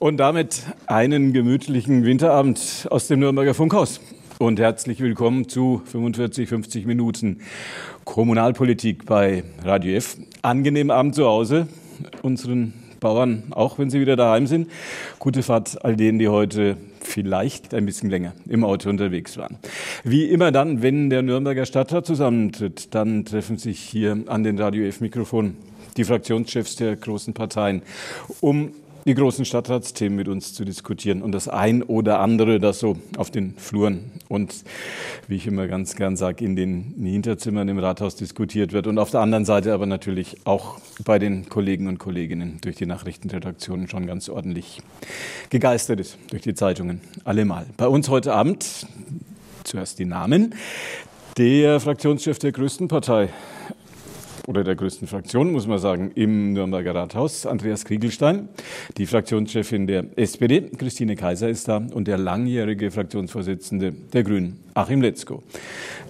Und damit einen gemütlichen Winterabend aus dem Nürnberger Funkhaus. Und herzlich willkommen zu 45, 50 Minuten Kommunalpolitik bei Radio F. Angenehmen Abend zu Hause. Unseren Bauern, auch wenn sie wieder daheim sind. Gute Fahrt all denen, die heute vielleicht ein bisschen länger im Auto unterwegs waren. Wie immer dann, wenn der Nürnberger Stadtrat zusammentritt, dann treffen sich hier an den Radio F Mikrofon die Fraktionschefs der großen Parteien, um die großen Stadtratsthemen mit uns zu diskutieren und das ein oder andere, das so auf den Fluren und, wie ich immer ganz gern sage, in den Hinterzimmern im Rathaus diskutiert wird und auf der anderen Seite aber natürlich auch bei den Kollegen und Kolleginnen durch die Nachrichtenredaktionen schon ganz ordentlich gegeistert ist, durch die Zeitungen, allemal. Bei uns heute Abend zuerst die Namen. Der Fraktionschef der größten Partei oder der größten Fraktion, muss man sagen, im Nürnberger Rathaus, Andreas Kriegelstein. Die Fraktionschefin der SPD, Christine Kaiser, ist da und der langjährige Fraktionsvorsitzende der Grünen, Achim Letzko.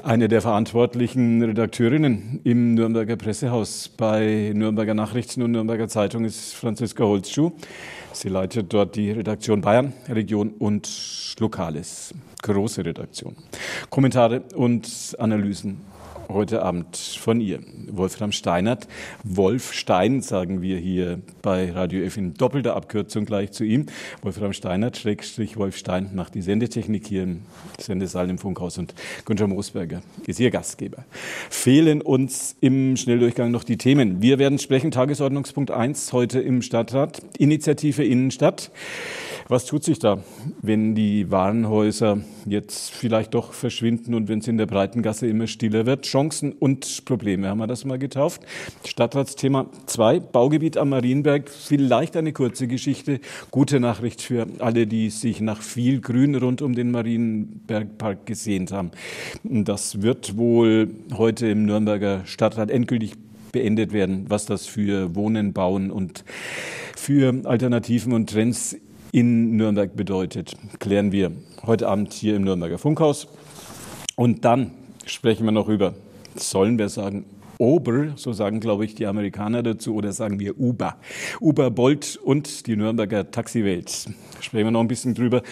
Eine der verantwortlichen Redakteurinnen im Nürnberger Pressehaus bei Nürnberger Nachrichten und Nürnberger Zeitung ist Franziska Holzschuh. Sie leitet dort die Redaktion Bayern, Region und Lokales. Große Redaktion. Kommentare und Analysen heute Abend von ihr. Wolfram Steinert. Wolf Stein sagen wir hier bei Radio F in doppelter Abkürzung gleich zu ihm. Wolfram Steinert, Schrägstrich Wolf Stein, macht die Sendetechnik hier im Sendesaal im Funkhaus und Günther Moosberger ist ihr Gastgeber. Fehlen uns im Schnelldurchgang noch die Themen. Wir werden sprechen, Tagesordnungspunkt 1 heute im Stadtrat, Initiative Innenstadt. Was tut sich da, wenn die Warenhäuser jetzt vielleicht doch verschwinden und wenn es in der Breitengasse immer stiller wird? Chancen und Probleme haben wir das mal getauft. Stadtratsthema 2, Baugebiet am Marienberg. Vielleicht eine kurze Geschichte. Gute Nachricht für alle, die sich nach viel Grün rund um den Marienbergpark gesehnt haben. Das wird wohl heute im Nürnberger Stadtrat endgültig beendet werden, was das für Wohnen, Bauen und für Alternativen und Trends in Nürnberg bedeutet, klären wir heute Abend hier im Nürnberger Funkhaus. Und dann sprechen wir noch über, sollen wir sagen, Ober, so sagen, glaube ich, die Amerikaner dazu, oder sagen wir Uber. Uber, Bolt und die Nürnberger Taxiwelt. Sprechen wir noch ein bisschen drüber.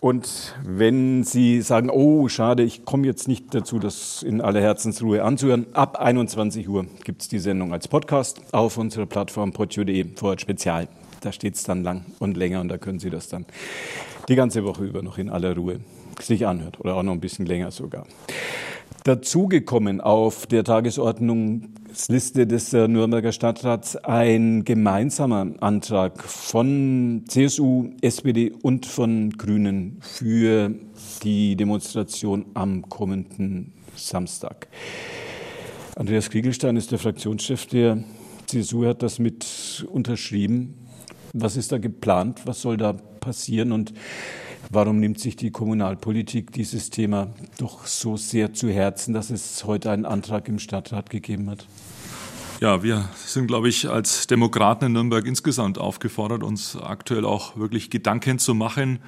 Und wenn Sie sagen, oh, schade, ich komme jetzt nicht dazu, das in aller Herzensruhe anzuhören, ab 21 Uhr gibt es die Sendung als Podcast auf unserer Plattform podio.de vor Spezial. Da steht es dann lang und länger und da können Sie das dann die ganze Woche über noch in aller Ruhe sich anhört oder auch noch ein bisschen länger sogar. Dazugekommen auf der Tagesordnungsliste des äh, Nürnberger Stadtrats ein gemeinsamer Antrag von CSU, SPD und von Grünen für die Demonstration am kommenden Samstag. Andreas Kriegelstein ist der Fraktionschef der CSU, hat das mit unterschrieben. Was ist da geplant? Was soll da passieren? Und warum nimmt sich die Kommunalpolitik dieses Thema doch so sehr zu Herzen, dass es heute einen Antrag im Stadtrat gegeben hat? Ja, wir sind, glaube ich, als Demokraten in Nürnberg insgesamt aufgefordert, uns aktuell auch wirklich Gedanken zu machen,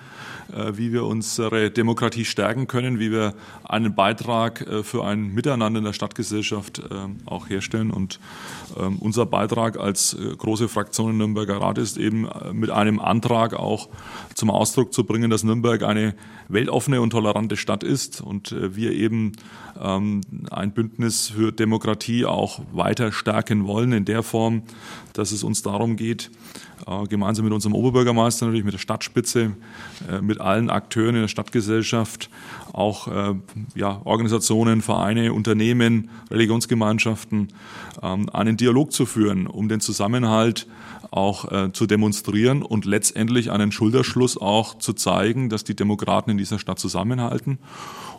äh, wie wir unsere Demokratie stärken können, wie wir einen Beitrag äh, für ein Miteinander in der Stadtgesellschaft äh, auch herstellen. Und ähm, unser Beitrag als große Fraktion im Nürnberger Rat ist eben mit einem Antrag auch zum Ausdruck zu bringen, dass Nürnberg eine weltoffene und tolerante Stadt ist und wir eben ähm, ein Bündnis für Demokratie auch weiter stärken wollen in der Form, dass es uns darum geht, äh, gemeinsam mit unserem Oberbürgermeister, natürlich mit der Stadtspitze, äh, mit allen Akteuren in der Stadtgesellschaft, auch äh, ja, Organisationen, Vereine, Unternehmen, Religionsgemeinschaften, ähm, einen Dialog zu führen, um den Zusammenhalt auch äh, zu demonstrieren und letztendlich einen Schulterschluss auch zu zeigen, dass die Demokraten in dieser Stadt zusammenhalten.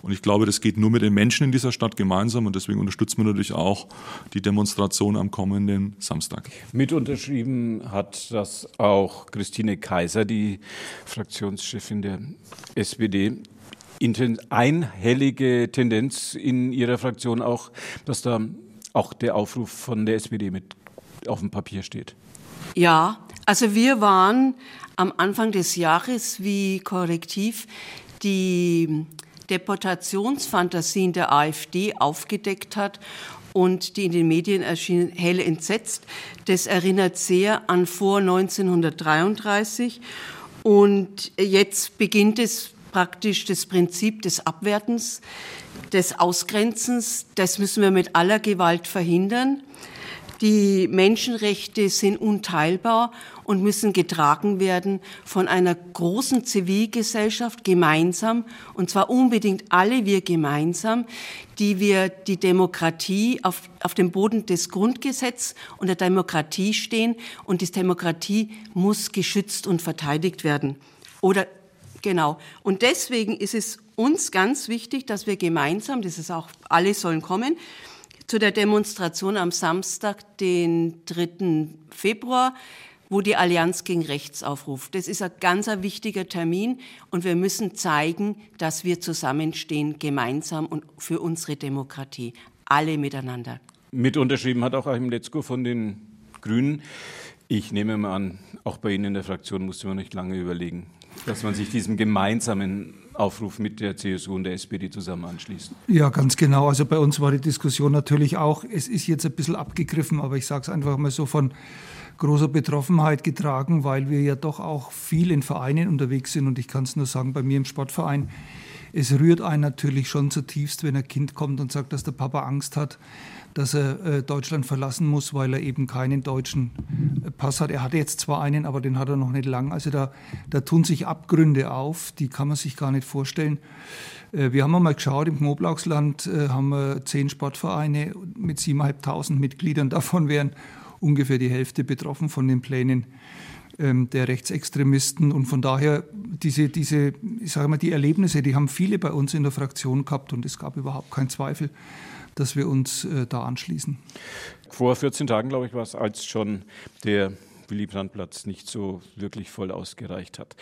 Und ich glaube, das geht nur mit den Menschen in dieser Stadt gemeinsam und deswegen unterstützen wir natürlich auch die Demonstration am kommenden Samstag. Mit unterschrieben hat das auch Christine Kaiser, die Fraktionschefin der SPD einhellige Tendenz in Ihrer Fraktion auch, dass da auch der Aufruf von der SPD mit auf dem Papier steht? Ja, also wir waren am Anfang des Jahres wie Korrektiv die Deportationsfantasien der AfD aufgedeckt hat und die in den Medien erschienen, hell entsetzt. Das erinnert sehr an vor 1933 und jetzt beginnt es praktisch das Prinzip des Abwertens, des Ausgrenzens. Das müssen wir mit aller Gewalt verhindern. Die Menschenrechte sind unteilbar und müssen getragen werden von einer großen Zivilgesellschaft gemeinsam, und zwar unbedingt alle wir gemeinsam, die wir die Demokratie auf, auf dem Boden des Grundgesetzes und der Demokratie stehen. Und die Demokratie muss geschützt und verteidigt werden. Oder genau. Und deswegen ist es uns ganz wichtig, dass wir gemeinsam, das ist auch, alle sollen kommen, zu der Demonstration am Samstag, den 3. Februar, wo die Allianz gegen Rechts aufruft. Das ist ein ganz ein wichtiger Termin und wir müssen zeigen, dass wir zusammenstehen, gemeinsam und für unsere Demokratie. Alle miteinander. Mit unterschrieben hat auch Achim Letzko von den Grünen. Ich nehme mal an, auch bei Ihnen in der Fraktion musste man nicht lange überlegen, dass man sich diesem gemeinsamen Aufruf mit der CSU und der SPD zusammen anschließt. Ja, ganz genau. Also bei uns war die Diskussion natürlich auch, es ist jetzt ein bisschen abgegriffen, aber ich sage es einfach mal so von großer Betroffenheit getragen, weil wir ja doch auch viel in Vereinen unterwegs sind. Und ich kann es nur sagen, bei mir im Sportverein, es rührt einen natürlich schon zutiefst, wenn ein Kind kommt und sagt, dass der Papa Angst hat, dass er äh, Deutschland verlassen muss, weil er eben keinen deutschen äh, Pass hat. Er hatte jetzt zwar einen, aber den hat er noch nicht lang. Also da, da tun sich Abgründe auf, die kann man sich gar nicht vorstellen. Äh, wir haben einmal geschaut, im Knoblauchsland haben wir zehn Sportvereine mit 7.500 Mitgliedern. Davon wären ungefähr die Hälfte betroffen von den Plänen ähm, der Rechtsextremisten. Und von daher, diese, diese, ich sage mal, die Erlebnisse, die haben viele bei uns in der Fraktion gehabt und es gab überhaupt keinen Zweifel, dass wir uns äh, da anschließen. Vor 14 Tagen, glaube ich, war es, als schon der Willy-Brandt-Platz nicht so wirklich voll ausgereicht hat.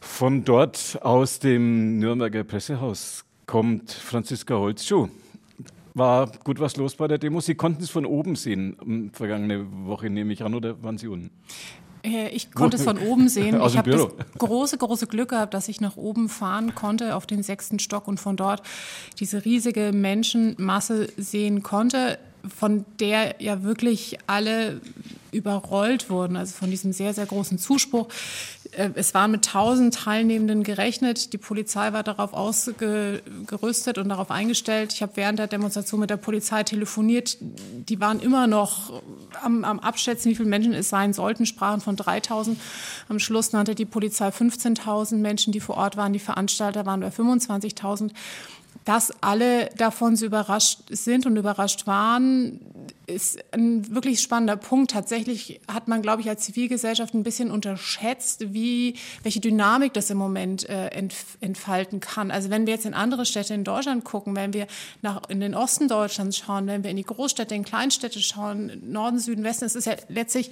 Von dort aus dem Nürnberger Pressehaus kommt Franziska Holzschuh. War gut was los bei der Demo? Sie konnten es von oben sehen, vergangene Woche nehme ich an, oder waren Sie unten? Äh, ich konnte es von oben sehen. ich habe das große, große Glück gehabt, dass ich nach oben fahren konnte auf den sechsten Stock und von dort diese riesige Menschenmasse sehen konnte, von der ja wirklich alle überrollt wurden, also von diesem sehr, sehr großen Zuspruch. Äh, es waren mit tausend Teilnehmenden gerechnet. Die Polizei war darauf ausgerüstet und darauf eingestellt. Ich habe während der Demonstration mit der Polizei telefoniert. Die waren immer noch am, am Abschätzen, wie viele Menschen es sein sollten, sprachen von 3000. Am Schluss nannte die Polizei 15.000 Menschen, die vor Ort waren. Die Veranstalter waren bei 25.000 dass alle davon so überrascht sind und überrascht waren, ist ein wirklich spannender Punkt. Tatsächlich hat man, glaube ich, als Zivilgesellschaft ein bisschen unterschätzt, wie, welche Dynamik das im Moment äh, entfalten kann. Also wenn wir jetzt in andere Städte in Deutschland gucken, wenn wir nach, in den Osten Deutschlands schauen, wenn wir in die Großstädte, in Kleinstädte schauen, Norden, Süden, Westen, es ist ja letztlich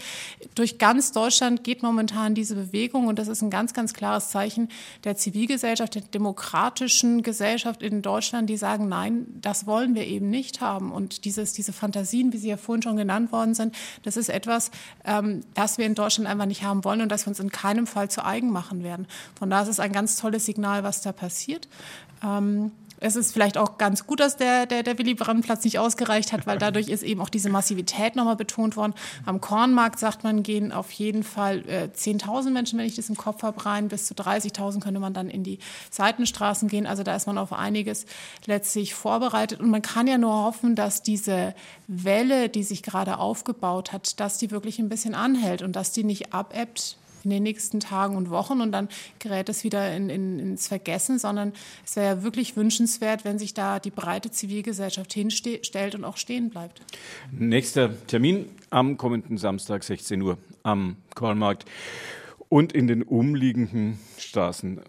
durch ganz Deutschland geht momentan diese Bewegung und das ist ein ganz, ganz klares Zeichen der Zivilgesellschaft, der demokratischen Gesellschaft in Deutschland, die sagen, nein, das wollen wir eben nicht haben. Und dieses, diese Fantasien, wie sie ja vorhin schon genannt worden sind, das ist etwas, ähm, das wir in Deutschland einfach nicht haben wollen und das wir uns in keinem Fall zu eigen machen werden. Von daher ist es ein ganz tolles Signal, was da passiert. Ähm, es ist vielleicht auch ganz gut, dass der, der, der Willy Brandt-Platz nicht ausgereicht hat, weil dadurch ist eben auch diese Massivität nochmal betont worden. Am Kornmarkt, sagt man, gehen auf jeden Fall äh, 10.000 Menschen, wenn ich das im Kopf habe, rein. Bis zu 30.000 könnte man dann in die Seitenstraßen gehen. Also da ist man auf einiges letztlich vorbereitet. Und man kann ja nur hoffen, dass diese Welle, die sich gerade aufgebaut hat, dass die wirklich ein bisschen anhält und dass die nicht abebbt in den nächsten Tagen und Wochen und dann gerät es wieder in, in, ins Vergessen, sondern es wäre ja wirklich wünschenswert, wenn sich da die breite Zivilgesellschaft hinstellt und auch stehen bleibt. Nächster Termin am kommenden Samstag 16 Uhr am Kornmarkt und in den umliegenden Straßen.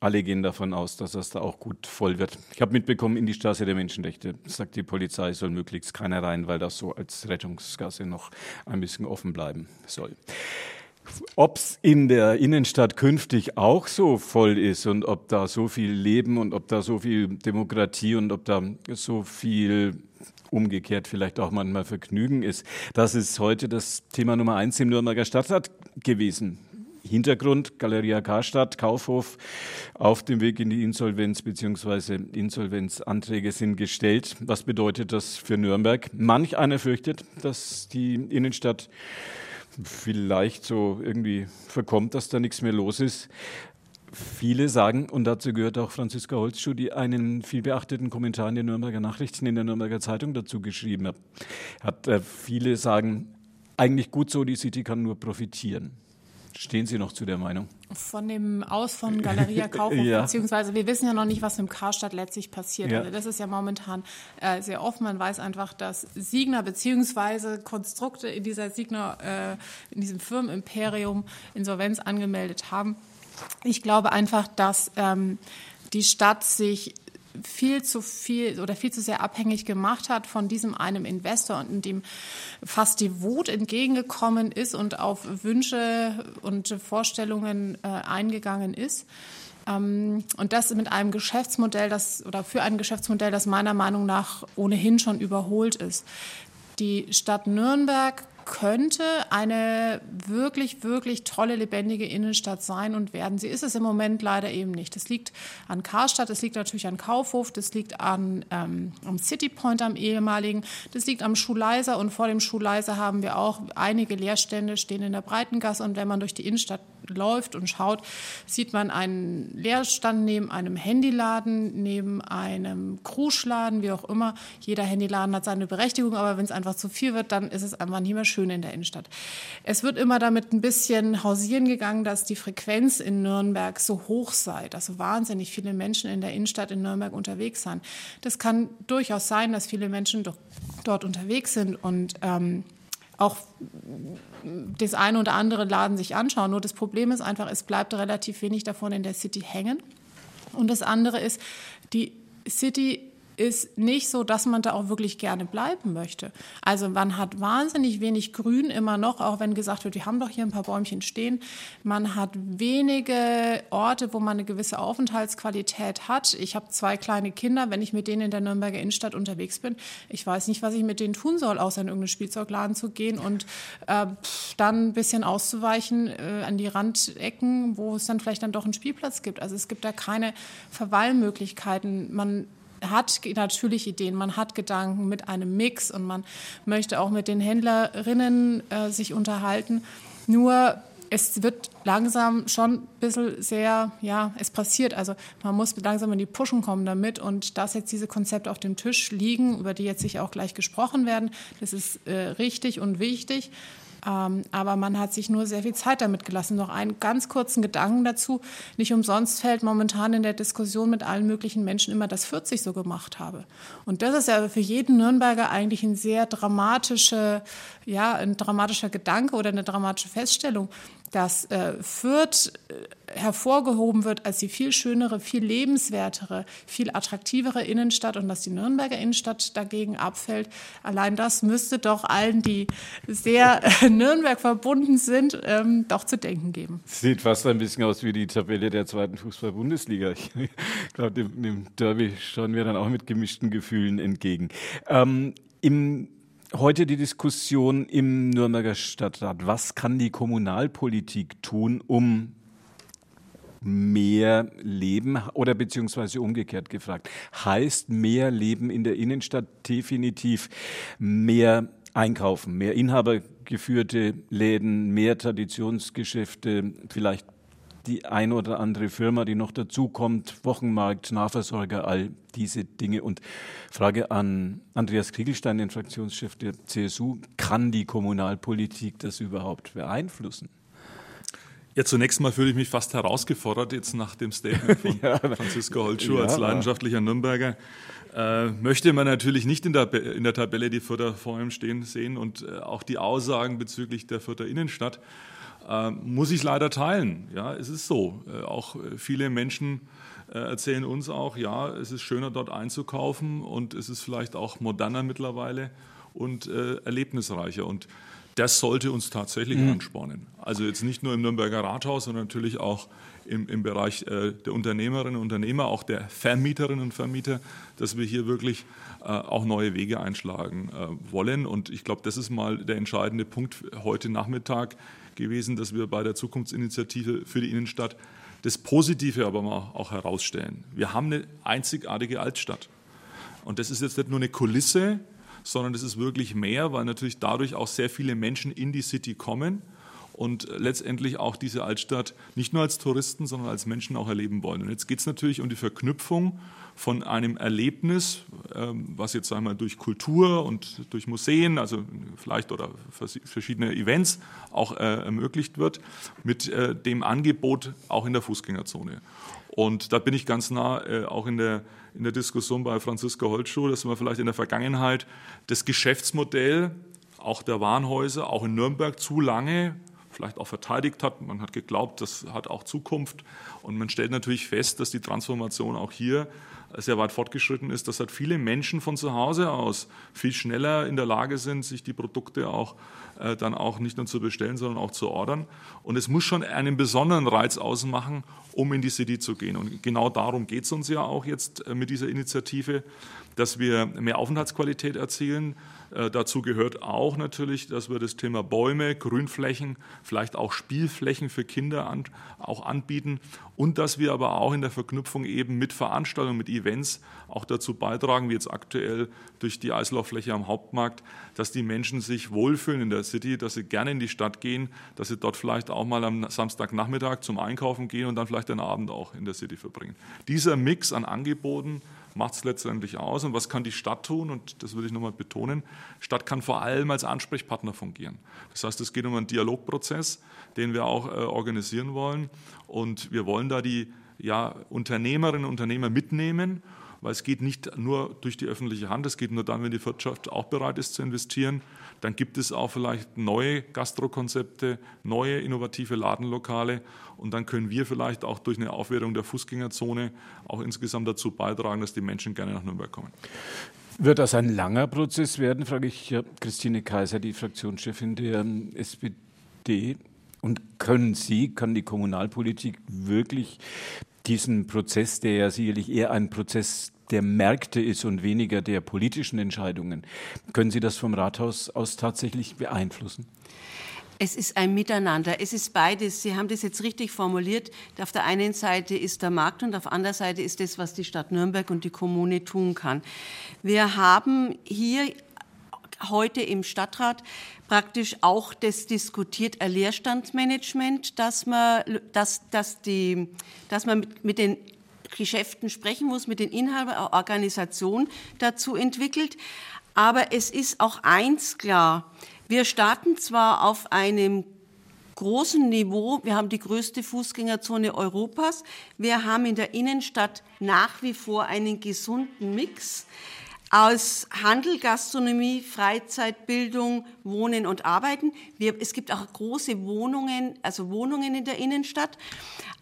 Alle gehen davon aus, dass das da auch gut voll wird. Ich habe mitbekommen, in die Straße der Menschenrechte sagt die Polizei, soll möglichst keiner rein, weil das so als Rettungsgasse noch ein bisschen offen bleiben soll. Ob es in der Innenstadt künftig auch so voll ist und ob da so viel Leben und ob da so viel Demokratie und ob da so viel umgekehrt vielleicht auch manchmal Vergnügen ist. Das ist heute das Thema Nummer eins im Nürnberger Stadtrat gewesen. Hintergrund, Galeria Karstadt, Kaufhof auf dem Weg in die Insolvenz bzw. Insolvenzanträge sind gestellt. Was bedeutet das für Nürnberg? Manch einer fürchtet, dass die Innenstadt vielleicht so irgendwie verkommt, dass da nichts mehr los ist. Viele sagen, und dazu gehört auch Franziska Holzschuh, die einen viel beachteten Kommentar in den Nürnberger Nachrichten in der Nürnberger Zeitung dazu geschrieben hat. hat äh, viele sagen, eigentlich gut so, die City kann nur profitieren. Stehen Sie noch zu der Meinung? Von dem Aus von Galeria Kaufhof, ja. beziehungsweise wir wissen ja noch nicht, was dem Karstadt letztlich passiert. Ja. Also das ist ja momentan äh, sehr offen. Man weiß einfach, dass Signer beziehungsweise Konstrukte in dieser Signer, äh, in diesem Firmenimperium Insolvenz angemeldet haben. Ich glaube einfach, dass ähm, die Stadt sich viel zu viel oder viel zu sehr abhängig gemacht hat von diesem einem Investor und in dem fast die Wut entgegengekommen ist und auf Wünsche und Vorstellungen äh, eingegangen ist. Ähm, und das mit einem Geschäftsmodell, das oder für ein Geschäftsmodell, das meiner Meinung nach ohnehin schon überholt ist. Die Stadt Nürnberg könnte eine wirklich, wirklich tolle, lebendige Innenstadt sein und werden. Sie ist es im Moment leider eben nicht. Das liegt an Karstadt, das liegt natürlich an Kaufhof, das liegt an, ähm, am City Point, am ehemaligen, das liegt am Schuleiser und vor dem Schuleiser haben wir auch einige Leerstände stehen in der Breitengasse und wenn man durch die Innenstadt läuft und schaut, sieht man einen Leerstand neben einem Handyladen, neben einem Kruschladen, wie auch immer. Jeder Handyladen hat seine Berechtigung, aber wenn es einfach zu viel wird, dann ist es einfach nicht mehr schön in der Innenstadt. Es wird immer damit ein bisschen hausieren gegangen, dass die Frequenz in Nürnberg so hoch sei, dass wahnsinnig viele Menschen in der Innenstadt in Nürnberg unterwegs sind. Das kann durchaus sein, dass viele Menschen dort unterwegs sind und ähm, auch das eine oder andere Laden sich anschauen. Nur das Problem ist einfach, es bleibt relativ wenig davon in der City hängen. Und das andere ist, die City ist nicht so, dass man da auch wirklich gerne bleiben möchte. Also man hat wahnsinnig wenig Grün immer noch, auch wenn gesagt wird, wir haben doch hier ein paar Bäumchen stehen. Man hat wenige Orte, wo man eine gewisse Aufenthaltsqualität hat. Ich habe zwei kleine Kinder, wenn ich mit denen in der Nürnberger Innenstadt unterwegs bin, ich weiß nicht, was ich mit denen tun soll, außer in irgendeinen Spielzeugladen zu gehen und äh, dann ein bisschen auszuweichen äh, an die Randecken, wo es dann vielleicht dann doch einen Spielplatz gibt. Also es gibt da keine Verweilmöglichkeiten. Man hat natürlich Ideen, man hat Gedanken mit einem Mix und man möchte auch mit den Händlerinnen äh, sich unterhalten. Nur es wird langsam schon ein bisschen sehr, ja, es passiert. Also man muss langsam in die Puschen kommen damit und dass jetzt diese Konzepte auf dem Tisch liegen, über die jetzt sich auch gleich gesprochen werden, das ist äh, richtig und wichtig. Ähm, aber man hat sich nur sehr viel Zeit damit gelassen. Noch einen ganz kurzen Gedanken dazu. Nicht umsonst fällt momentan in der Diskussion mit allen möglichen Menschen immer, dass 40 so gemacht habe. Und das ist ja für jeden Nürnberger eigentlich ein sehr dramatische, ja, ein dramatischer Gedanke oder eine dramatische Feststellung dass äh, Fürth äh, hervorgehoben wird als die viel schönere, viel lebenswertere, viel attraktivere Innenstadt und dass die Nürnberger Innenstadt dagegen abfällt. Allein das müsste doch allen, die sehr äh, Nürnberg verbunden sind, ähm, doch zu denken geben. Sieht fast ein bisschen aus wie die Tabelle der zweiten Fußball-Bundesliga. Ich glaube, dem, dem, Derby schauen wir dann auch mit gemischten Gefühlen entgegen. Ähm, Im Heute die Diskussion im Nürnberger Stadtrat. Was kann die Kommunalpolitik tun, um mehr Leben oder beziehungsweise umgekehrt gefragt, heißt mehr Leben in der Innenstadt definitiv mehr einkaufen, mehr inhabergeführte Läden, mehr Traditionsgeschäfte, vielleicht die ein oder andere Firma, die noch dazukommt, Wochenmarkt, Nahversorger, all diese Dinge. Und Frage an Andreas Kriegelstein, den Fraktionschef der CSU, kann die Kommunalpolitik das überhaupt beeinflussen? Ja, zunächst mal fühle ich mich fast herausgefordert jetzt nach dem Statement von ja, Franziska Holtschuh ja, als leidenschaftlicher Nürnberger. Äh, möchte man natürlich nicht in der, in der Tabelle die Fürther vor ihm stehen sehen und äh, auch die Aussagen bezüglich der Fürther Innenstadt äh, muss ich leider teilen. Ja, es ist so. Äh, auch äh, viele Menschen äh, erzählen uns auch, ja, es ist schöner dort einzukaufen und es ist vielleicht auch moderner mittlerweile und äh, erlebnisreicher. Und das sollte uns tatsächlich mhm. anspornen. Also jetzt nicht nur im Nürnberger Rathaus, sondern natürlich auch im, im Bereich äh, der Unternehmerinnen und Unternehmer, auch der Vermieterinnen und Vermieter, dass wir hier wirklich äh, auch neue Wege einschlagen äh, wollen. Und ich glaube, das ist mal der entscheidende Punkt heute Nachmittag gewesen, dass wir bei der Zukunftsinitiative für die Innenstadt das Positive aber auch herausstellen. Wir haben eine einzigartige Altstadt. Und das ist jetzt nicht nur eine Kulisse, sondern das ist wirklich mehr, weil natürlich dadurch auch sehr viele Menschen in die City kommen und letztendlich auch diese Altstadt nicht nur als Touristen, sondern als Menschen auch erleben wollen. Und jetzt geht es natürlich um die Verknüpfung von einem Erlebnis, ähm, was jetzt einmal durch Kultur und durch Museen, also vielleicht oder verschiedene Events auch äh, ermöglicht wird, mit äh, dem Angebot auch in der Fußgängerzone. Und da bin ich ganz nah äh, auch in der, in der Diskussion bei Franziska Holtschuh, dass man vielleicht in der Vergangenheit das Geschäftsmodell auch der Warenhäuser, auch in Nürnberg zu lange vielleicht auch verteidigt hat. Man hat geglaubt, das hat auch Zukunft. Und man stellt natürlich fest, dass die Transformation auch hier sehr weit fortgeschritten ist, dass halt viele Menschen von zu Hause aus viel schneller in der Lage sind, sich die Produkte auch äh, dann auch nicht nur zu bestellen, sondern auch zu ordern. Und es muss schon einen besonderen Reiz ausmachen, um in die City zu gehen. Und genau darum geht es uns ja auch jetzt äh, mit dieser Initiative, dass wir mehr Aufenthaltsqualität erzielen, äh, dazu gehört auch natürlich, dass wir das Thema Bäume, Grünflächen, vielleicht auch Spielflächen für Kinder an, auch anbieten und dass wir aber auch in der Verknüpfung eben mit Veranstaltungen, mit Events auch dazu beitragen, wie jetzt aktuell durch die Eislauffläche am Hauptmarkt, dass die Menschen sich wohlfühlen in der City, dass sie gerne in die Stadt gehen, dass sie dort vielleicht auch mal am Samstagnachmittag zum Einkaufen gehen und dann vielleicht den Abend auch in der City verbringen. Dieser Mix an Angeboten macht es letztendlich aus und was kann die Stadt tun? Und das würde ich nochmal betonen. Stadt kann vor allem als Ansprechpartner fungieren. Das heißt, es geht um einen Dialogprozess, den wir auch äh, organisieren wollen. Und wir wollen da die ja, Unternehmerinnen und Unternehmer mitnehmen weil es geht nicht nur durch die öffentliche Hand, es geht nur dann, wenn die Wirtschaft auch bereit ist zu investieren. Dann gibt es auch vielleicht neue Gastrokonzepte, neue innovative Ladenlokale und dann können wir vielleicht auch durch eine Aufwertung der Fußgängerzone auch insgesamt dazu beitragen, dass die Menschen gerne nach Nürnberg kommen. Wird das ein langer Prozess werden, frage ich Christine Kaiser, die Fraktionschefin der ähm, SPD. Und können Sie, kann die Kommunalpolitik wirklich diesen Prozess, der ja sicherlich eher ein Prozess der Märkte ist und weniger der politischen Entscheidungen, können Sie das vom Rathaus aus tatsächlich beeinflussen? Es ist ein Miteinander. Es ist beides. Sie haben das jetzt richtig formuliert. Auf der einen Seite ist der Markt und auf der anderen Seite ist das, was die Stadt Nürnberg und die Kommune tun kann. Wir haben hier heute im Stadtrat praktisch auch das diskutiert, ein Leerstandsmanagement, dass man, dass, dass die, dass man mit, mit den Geschäften sprechen muss, mit den Inhabern, auch Organisation dazu entwickelt. Aber es ist auch eins klar. Wir starten zwar auf einem großen Niveau. Wir haben die größte Fußgängerzone Europas. Wir haben in der Innenstadt nach wie vor einen gesunden Mix aus Handel, Gastronomie, Freizeitbildung, Wohnen und Arbeiten. Wir, es gibt auch große Wohnungen, also Wohnungen in der Innenstadt.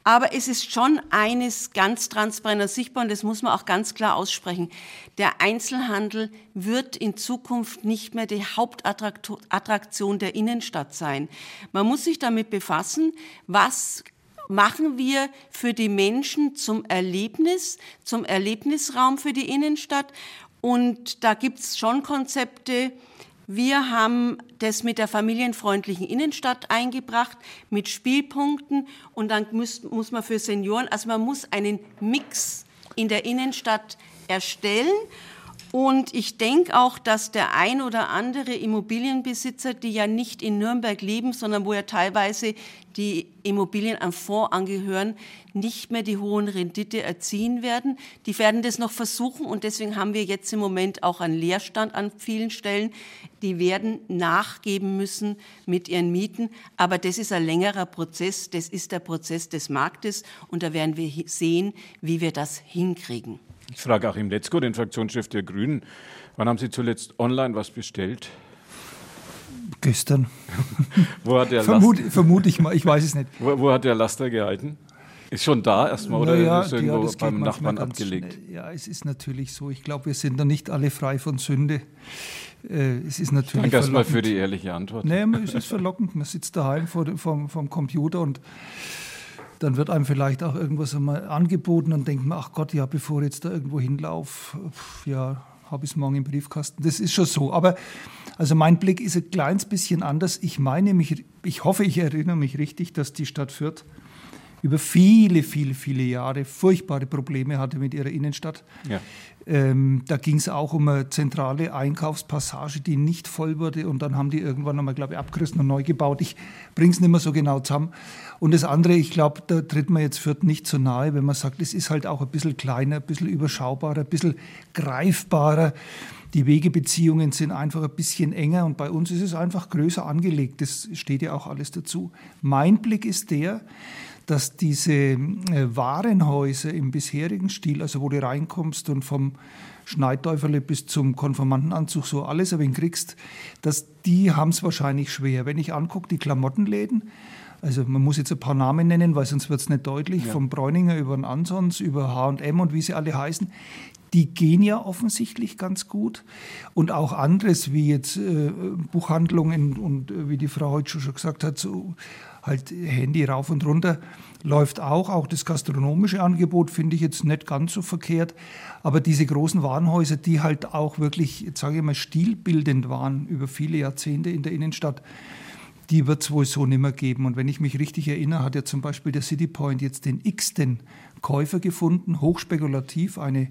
Aber es ist schon eines ganz transparent und sichtbar und das muss man auch ganz klar aussprechen. Der Einzelhandel wird in Zukunft nicht mehr die Hauptattraktion der Innenstadt sein. Man muss sich damit befassen, was machen wir für die Menschen zum Erlebnis, zum Erlebnisraum für die Innenstadt und da gibt es schon Konzepte. Wir haben das mit der familienfreundlichen Innenstadt eingebracht, mit Spielpunkten. Und dann muss, muss man für Senioren, also man muss einen Mix in der Innenstadt erstellen. Und ich denke auch, dass der ein oder andere Immobilienbesitzer, die ja nicht in Nürnberg leben, sondern wo ja teilweise die Immobilien am Fonds angehören, nicht mehr die hohen Rendite erzielen werden. Die werden das noch versuchen und deswegen haben wir jetzt im Moment auch einen Leerstand an vielen Stellen. Die werden nachgeben müssen mit ihren Mieten. Aber das ist ein längerer Prozess. Das ist der Prozess des Marktes und da werden wir sehen, wie wir das hinkriegen. Ich frage Achim Letzko, den Fraktionschef der Grünen. Wann haben Sie zuletzt online was bestellt? Gestern. wo hat der Vermut, Vermute ich mal, ich weiß es nicht. Wo, wo hat der Laster gehalten? Ist schon da erstmal oder naja, ist irgendwo ja, beim Nachbarn abgelegt? Schnell. Ja, es ist natürlich so. Ich glaube, wir sind da nicht alle frei von Sünde. Äh, es ist natürlich Danke erstmal für die ehrliche Antwort. Nee, es ist verlockend. Man sitzt daheim vor, vom, vom Computer und dann wird einem vielleicht auch irgendwas einmal angeboten und denkt man, ach Gott, ja, bevor ich jetzt da irgendwo hinlaufe, ja, habe ich es morgen im Briefkasten. Das ist schon so. Aber also mein Blick ist ein kleines bisschen anders. Ich meine mich, ich hoffe, ich erinnere mich richtig, dass die Stadt Fürth über viele, viele, viele Jahre furchtbare Probleme hatte mit ihrer Innenstadt. Ja. Ähm, da ging es auch um eine zentrale Einkaufspassage, die nicht voll wurde. Und dann haben die irgendwann einmal, glaube ich, abgerissen und neu gebaut. Ich bringe es nicht mehr so genau zusammen. Und das andere, ich glaube, da tritt man jetzt Fürth nicht so nahe, wenn man sagt, es ist halt auch ein bisschen kleiner, ein bisschen überschaubarer, ein bisschen greifbarer. Die Wegebeziehungen sind einfach ein bisschen enger und bei uns ist es einfach größer angelegt. Das steht ja auch alles dazu. Mein Blick ist der, dass diese äh, Warenhäuser im bisherigen Stil, also wo du reinkommst und vom Schneidtäuferle bis zum Konformantenanzug so alles ein wenig kriegst, dass die haben es wahrscheinlich schwer. Wenn ich angucke, die Klamottenläden, also man muss jetzt ein paar Namen nennen, weil sonst wird es nicht deutlich, ja. vom Bräuninger über den Ansons, über H&M und wie sie alle heißen, die gehen ja offensichtlich ganz gut. Und auch anderes, wie jetzt äh, Buchhandlungen und äh, wie die Frau heute schon gesagt hat, so halt Handy rauf und runter läuft auch. Auch das gastronomische Angebot finde ich jetzt nicht ganz so verkehrt. Aber diese großen Warenhäuser, die halt auch wirklich, sage ich mal, stilbildend waren über viele Jahrzehnte in der Innenstadt, die wird es wohl so nicht mehr geben. Und wenn ich mich richtig erinnere, hat ja zum Beispiel der City Point jetzt den x-ten Käufer gefunden, hochspekulativ, eine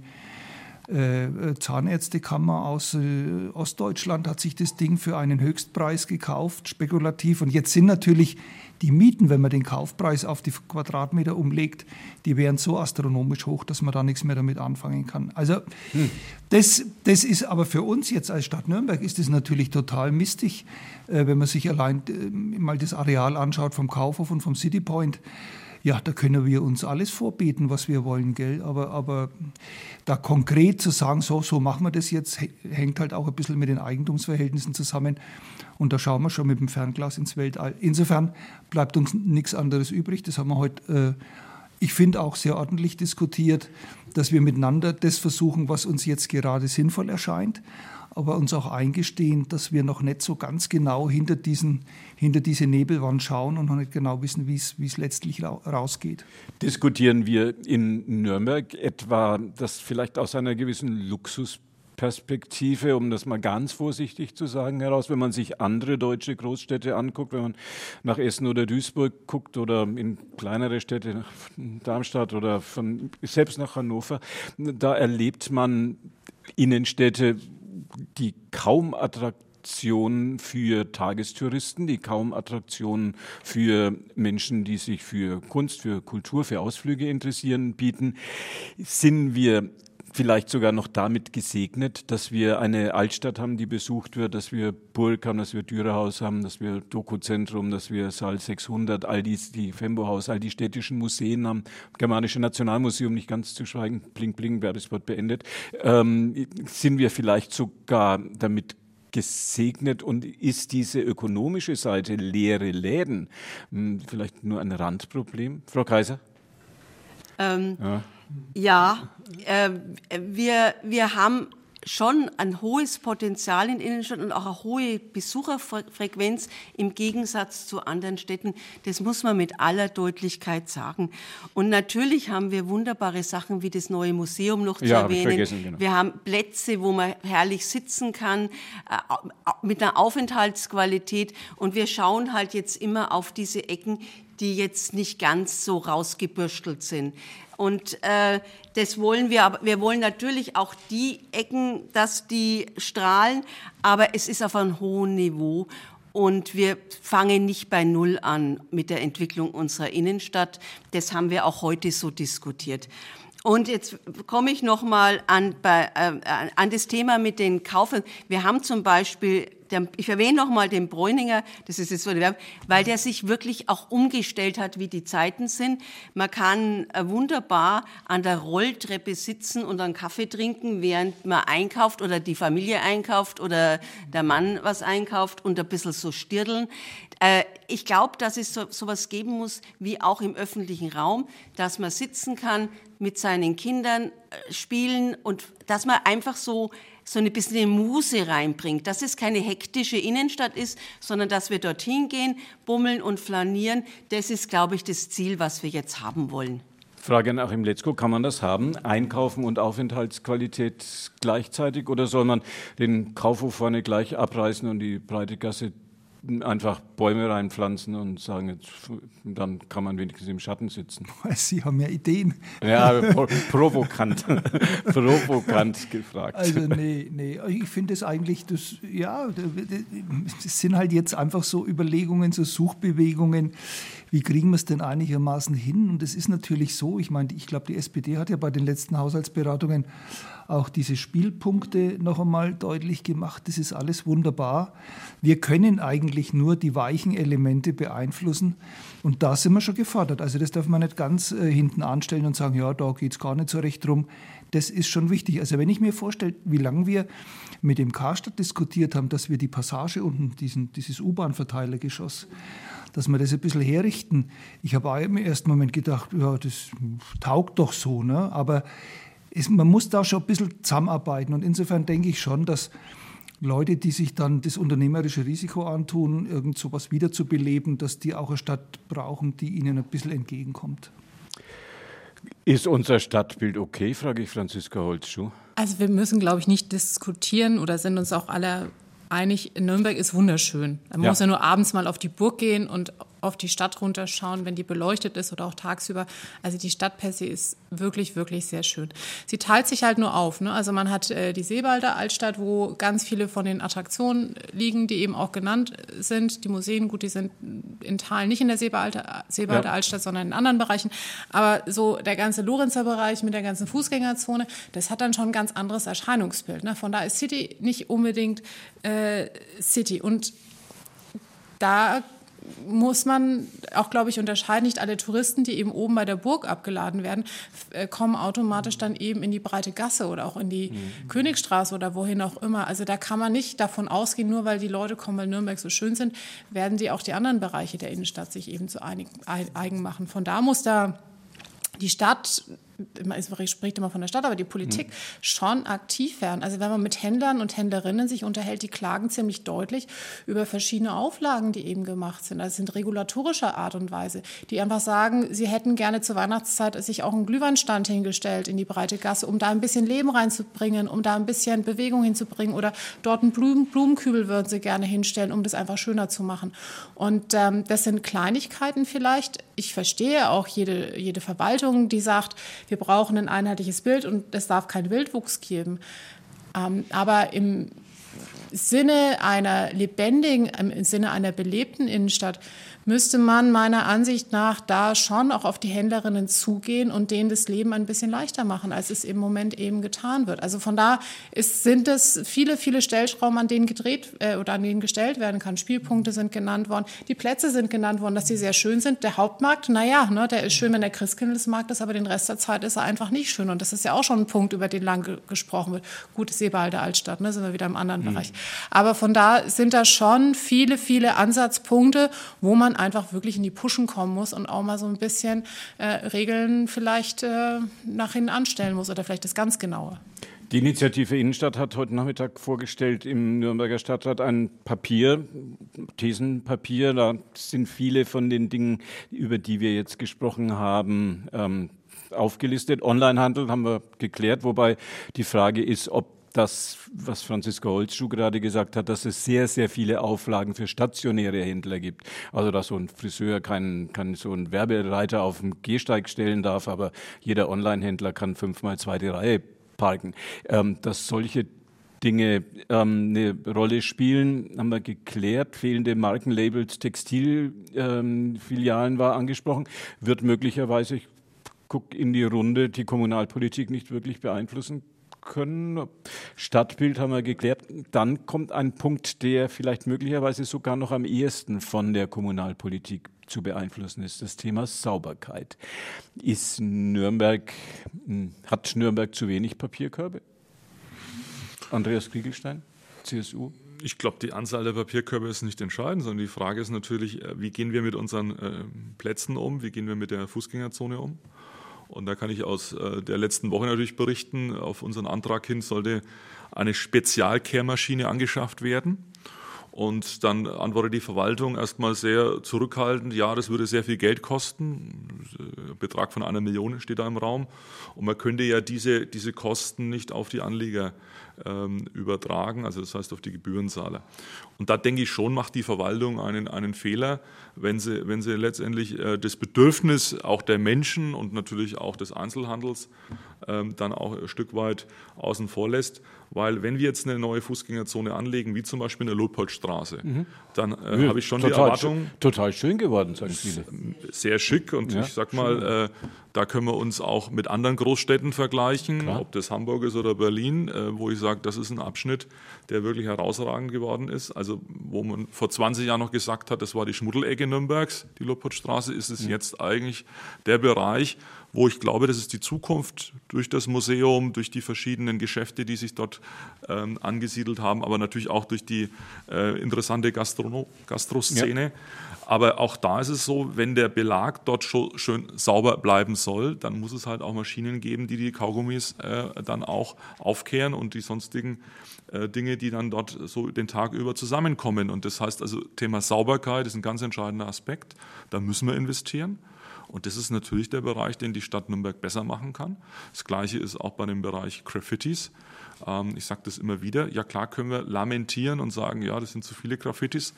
äh, Zahnärztekammer aus äh, Ostdeutschland hat sich das Ding für einen Höchstpreis gekauft, spekulativ. Und jetzt sind natürlich die Mieten, wenn man den Kaufpreis auf die Quadratmeter umlegt, die wären so astronomisch hoch, dass man da nichts mehr damit anfangen kann. Also hm. das, das ist aber für uns jetzt als Stadt Nürnberg ist das natürlich total mistig, äh, wenn man sich allein äh, mal das Areal anschaut vom Kaufhof und vom City Point ja, da können wir uns alles vorbeten, was wir wollen, gell? Aber, aber da konkret zu sagen, so, so machen wir das jetzt, hängt halt auch ein bisschen mit den Eigentumsverhältnissen zusammen. Und da schauen wir schon mit dem Fernglas ins Weltall. Insofern bleibt uns nichts anderes übrig. Das haben wir heute, äh, ich finde, auch sehr ordentlich diskutiert, dass wir miteinander das versuchen, was uns jetzt gerade sinnvoll erscheint aber uns auch eingestehen, dass wir noch nicht so ganz genau hinter, diesen, hinter diese Nebelwand schauen und noch nicht genau wissen, wie es letztlich rausgeht. Diskutieren wir in Nürnberg etwa das vielleicht aus einer gewissen Luxusperspektive, um das mal ganz vorsichtig zu sagen, heraus, wenn man sich andere deutsche Großstädte anguckt, wenn man nach Essen oder Duisburg guckt oder in kleinere Städte, nach Darmstadt oder von, selbst nach Hannover, da erlebt man Innenstädte, die kaum Attraktionen für Tagestouristen, die kaum Attraktionen für Menschen, die sich für Kunst, für Kultur, für Ausflüge interessieren, bieten, sind wir vielleicht sogar noch damit gesegnet, dass wir eine Altstadt haben, die besucht wird, dass wir Burg haben, dass wir Dürerhaus haben, dass wir Dokuzentrum, dass wir Saal 600, all dies, die Fembo-Haus, all die städtischen Museen haben, Germanische Nationalmuseum, nicht ganz zu schweigen, Bling Bling, Werbespot beendet, ähm, sind wir vielleicht sogar damit gesegnet und ist diese ökonomische Seite leere Läden hm, vielleicht nur ein Randproblem? Frau Kaiser? Ähm, ja. Ja, äh, wir, wir haben schon ein hohes Potenzial in Innenstadt und auch eine hohe Besucherfrequenz im Gegensatz zu anderen Städten. Das muss man mit aller Deutlichkeit sagen. Und natürlich haben wir wunderbare Sachen wie das neue Museum noch zu ja, erwähnen. Genau. Wir haben Plätze, wo man herrlich sitzen kann, äh, mit einer Aufenthaltsqualität. Und wir schauen halt jetzt immer auf diese Ecken, die jetzt nicht ganz so rausgebürstelt sind. Und äh, das wollen wir, aber wir wollen natürlich auch die Ecken, dass die strahlen, aber es ist auf einem hohen Niveau. Und wir fangen nicht bei Null an mit der Entwicklung unserer Innenstadt. Das haben wir auch heute so diskutiert. Und jetzt komme ich noch mal an, bei, äh, an das Thema mit den Kaufen. Wir haben zum Beispiel der, ich erwähne nochmal den Bräuninger, das ist jetzt so weil der sich wirklich auch umgestellt hat, wie die Zeiten sind. Man kann äh, wunderbar an der Rolltreppe sitzen und einen Kaffee trinken, während man einkauft oder die Familie einkauft oder der Mann was einkauft und ein bisschen so stirdeln. Äh, ich glaube, dass es so, sowas geben muss, wie auch im öffentlichen Raum, dass man sitzen kann, mit seinen Kindern äh, spielen und dass man einfach so so ein bisschen Muse reinbringt, dass es keine hektische Innenstadt ist, sondern dass wir dorthin gehen, bummeln und flanieren. Das ist, glaube ich, das Ziel, was wir jetzt haben wollen. Frage nach im Letzko, kann man das haben? Einkaufen und Aufenthaltsqualität gleichzeitig oder soll man den Kaufhof vorne gleich abreißen und die breite Gasse einfach Bäume reinpflanzen und sagen, jetzt, dann kann man wenigstens im Schatten sitzen. Sie haben ja Ideen. Ja, pro provokant, provokant gefragt. Also nee, nee, ich finde es eigentlich, das, ja, das sind halt jetzt einfach so Überlegungen, so Suchbewegungen, wie kriegen wir es denn einigermaßen hin? Und es ist natürlich so, ich meine, ich glaube, die SPD hat ja bei den letzten Haushaltsberatungen auch diese Spielpunkte noch einmal deutlich gemacht. Das ist alles wunderbar. Wir können eigentlich nur die weichen Elemente beeinflussen. Und da sind wir schon gefordert. Also das darf man nicht ganz äh, hinten anstellen und sagen, ja, da geht es gar nicht so recht drum. Das ist schon wichtig. Also wenn ich mir vorstelle, wie lange wir mit dem Karstadt diskutiert haben, dass wir die Passage unten, diesen, dieses U-Bahn-Verteilergeschoss, dass wir das ein bisschen herrichten. Ich habe im ersten Moment gedacht, ja, das taugt doch so. Ne? Aber ist, man muss da schon ein bisschen zusammenarbeiten. Und insofern denke ich schon, dass Leute, die sich dann das unternehmerische Risiko antun, irgend sowas wiederzubeleben, dass die auch eine Stadt brauchen, die ihnen ein bisschen entgegenkommt. Ist unser Stadtbild okay, frage ich Franziska Holzschuh. Also wir müssen, glaube ich, nicht diskutieren oder sind uns auch alle einig, Nürnberg ist wunderschön. Man ja. muss ja nur abends mal auf die Burg gehen und auf die Stadt runterschauen, wenn die beleuchtet ist oder auch tagsüber. Also die Stadt per se ist wirklich, wirklich sehr schön. Sie teilt sich halt nur auf. Ne? Also man hat äh, die Seebalder Altstadt, wo ganz viele von den Attraktionen liegen, die eben auch genannt sind. Die Museen, gut, die sind in Teilen nicht in der Seebalder, Seebalder ja. Altstadt, sondern in anderen Bereichen. Aber so der ganze Lorenzer Bereich mit der ganzen Fußgängerzone, das hat dann schon ein ganz anderes Erscheinungsbild. Ne? Von da ist City nicht unbedingt äh, City. Und da muss man auch, glaube ich, unterscheiden. Nicht alle Touristen, die eben oben bei der Burg abgeladen werden, äh, kommen automatisch dann eben in die breite Gasse oder auch in die mhm. Königstraße oder wohin auch immer. Also da kann man nicht davon ausgehen, nur weil die Leute kommen, weil Nürnberg so schön sind, werden sie auch die anderen Bereiche der Innenstadt sich eben zu eigen machen. Von da muss da die Stadt man spricht immer von der Stadt, aber die Politik mhm. schon aktiv werden. Also wenn man mit Händlern und Händlerinnen sich unterhält, die klagen ziemlich deutlich über verschiedene Auflagen, die eben gemacht sind. Also sind regulatorischer Art und Weise, die einfach sagen, sie hätten gerne zur Weihnachtszeit sich auch einen Glühweinstand hingestellt in die breite Gasse, um da ein bisschen Leben reinzubringen, um da ein bisschen Bewegung hinzubringen oder dort einen Blumen Blumenkübel würden sie gerne hinstellen, um das einfach schöner zu machen. Und ähm, das sind Kleinigkeiten vielleicht. Ich verstehe auch jede, jede Verwaltung, die sagt, wir brauchen ein einheitliches Bild und es darf kein Wildwuchs geben. Ähm, aber im Sinne einer lebendigen, im Sinne einer belebten Innenstadt müsste man meiner Ansicht nach da schon auch auf die Händlerinnen zugehen und denen das Leben ein bisschen leichter machen, als es im Moment eben getan wird. Also von da ist, sind es viele, viele Stellschrauben, an denen gedreht äh, oder an denen gestellt werden kann. Spielpunkte sind genannt worden, die Plätze sind genannt worden, dass sie sehr schön sind. Der Hauptmarkt, naja, ne, der ist schön, wenn der Christkindlesmarkt ist, aber den Rest der Zeit ist er einfach nicht schön. Und das ist ja auch schon ein Punkt, über den lang gesprochen wird. Gut, Seebalde Altstadt, ne, sind wir wieder im anderen mhm. Bereich. Aber von da sind da schon viele, viele Ansatzpunkte, wo man einfach wirklich in die Puschen kommen muss und auch mal so ein bisschen äh, Regeln vielleicht äh, nach hinten anstellen muss oder vielleicht das ganz Genaue. Die Initiative Innenstadt hat heute Nachmittag vorgestellt im Nürnberger Stadtrat ein Papier, Thesenpapier. Da sind viele von den Dingen, über die wir jetzt gesprochen haben, ähm, aufgelistet. Onlinehandel haben wir geklärt, wobei die Frage ist, ob das, was Franziska Holzschuh gerade gesagt hat, dass es sehr, sehr viele Auflagen für stationäre Händler gibt. Also, dass so ein Friseur keinen, kann so einen Werbereiter auf dem Gehsteig stellen darf, aber jeder Online-Händler kann fünfmal zweite Reihe parken. Ähm, dass solche Dinge ähm, eine Rolle spielen, haben wir geklärt. Fehlende Markenlabels, Textilfilialen ähm, war angesprochen. Wird möglicherweise, ich gucke in die Runde, die Kommunalpolitik nicht wirklich beeinflussen können. Stadtbild haben wir geklärt. Dann kommt ein Punkt, der vielleicht möglicherweise sogar noch am ehesten von der Kommunalpolitik zu beeinflussen ist, das Thema Sauberkeit. Ist Nürnberg, hm, hat Nürnberg zu wenig Papierkörbe? Andreas Kriegelstein, CSU? Ich glaube, die Anzahl der Papierkörbe ist nicht entscheidend, sondern die Frage ist natürlich, äh, wie gehen wir mit unseren äh, Plätzen um, wie gehen wir mit der Fußgängerzone um? Und da kann ich aus äh, der letzten Woche natürlich berichten, auf unseren Antrag hin sollte eine Spezialkehrmaschine angeschafft werden. Und dann antwortet die Verwaltung erstmal sehr zurückhaltend, ja, das würde sehr viel Geld kosten. Betrag von einer Million steht da im Raum. Und man könnte ja diese, diese Kosten nicht auf die Anleger ähm, übertragen, also das heißt auf die Gebührenzahler. Und da denke ich schon, macht die Verwaltung einen, einen Fehler, wenn sie, wenn sie letztendlich äh, das Bedürfnis auch der Menschen und natürlich auch des Einzelhandels ähm, dann auch ein Stück weit außen vor lässt. Weil wenn wir jetzt eine neue Fußgängerzone anlegen, wie zum Beispiel eine Lotpoldstraße, mhm. dann äh, ja, habe ich schon total die Erwartung. Total schön geworden, sagen viele. Sehr schick und ja, ich sag mal, äh, da können wir uns auch mit anderen Großstädten vergleichen, Klar. ob das Hamburg ist oder Berlin, äh, wo ich sage, das ist ein Abschnitt, der wirklich herausragend geworden ist. Also wo man vor 20 Jahren noch gesagt hat, das war die Schmuddelecke Nürnbergs, die Lotpoldstraße, ist es mhm. jetzt eigentlich der Bereich, wo ich glaube, das ist die Zukunft durch das Museum, durch die verschiedenen Geschäfte, die sich dort ähm, angesiedelt haben, aber natürlich auch durch die äh, interessante Gastrono Gastroszene. Ja. Aber auch da ist es so, wenn der Belag dort schön sauber bleiben soll, dann muss es halt auch Maschinen geben, die die Kaugummis äh, dann auch aufkehren und die sonstigen äh, Dinge, die dann dort so den Tag über zusammenkommen. Und das heißt also, Thema Sauberkeit ist ein ganz entscheidender Aspekt. Da müssen wir investieren. Und das ist natürlich der Bereich, den die Stadt Nürnberg besser machen kann. Das Gleiche ist auch bei dem Bereich Graffitis. Ähm, ich sage das immer wieder. Ja, klar können wir lamentieren und sagen, ja, das sind zu viele Graffitis.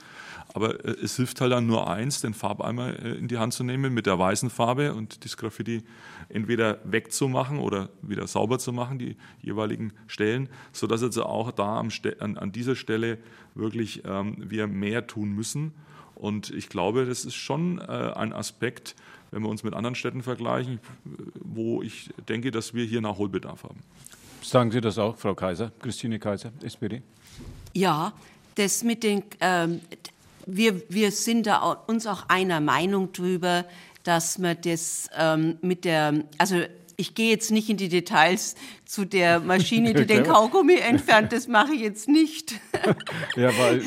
Aber äh, es hilft halt dann nur eins, den Farbeimer äh, in die Hand zu nehmen mit der weißen Farbe und das Graffiti entweder wegzumachen oder wieder sauber zu machen, die jeweiligen Stellen, sodass also auch da an, an dieser Stelle wirklich ähm, wir mehr tun müssen. Und ich glaube, das ist schon äh, ein Aspekt, wenn wir uns mit anderen Städten vergleichen, wo ich denke, dass wir hier Nachholbedarf haben. Sagen Sie das auch, Frau Kaiser, Christine Kaiser, SPD? Ja, das mit den, ähm, wir, wir sind da uns auch einer Meinung drüber, dass man das ähm, mit der, also ich gehe jetzt nicht in die Details zu der Maschine, die den Kaugummi entfernt. Das mache ich jetzt nicht. Ja, weil,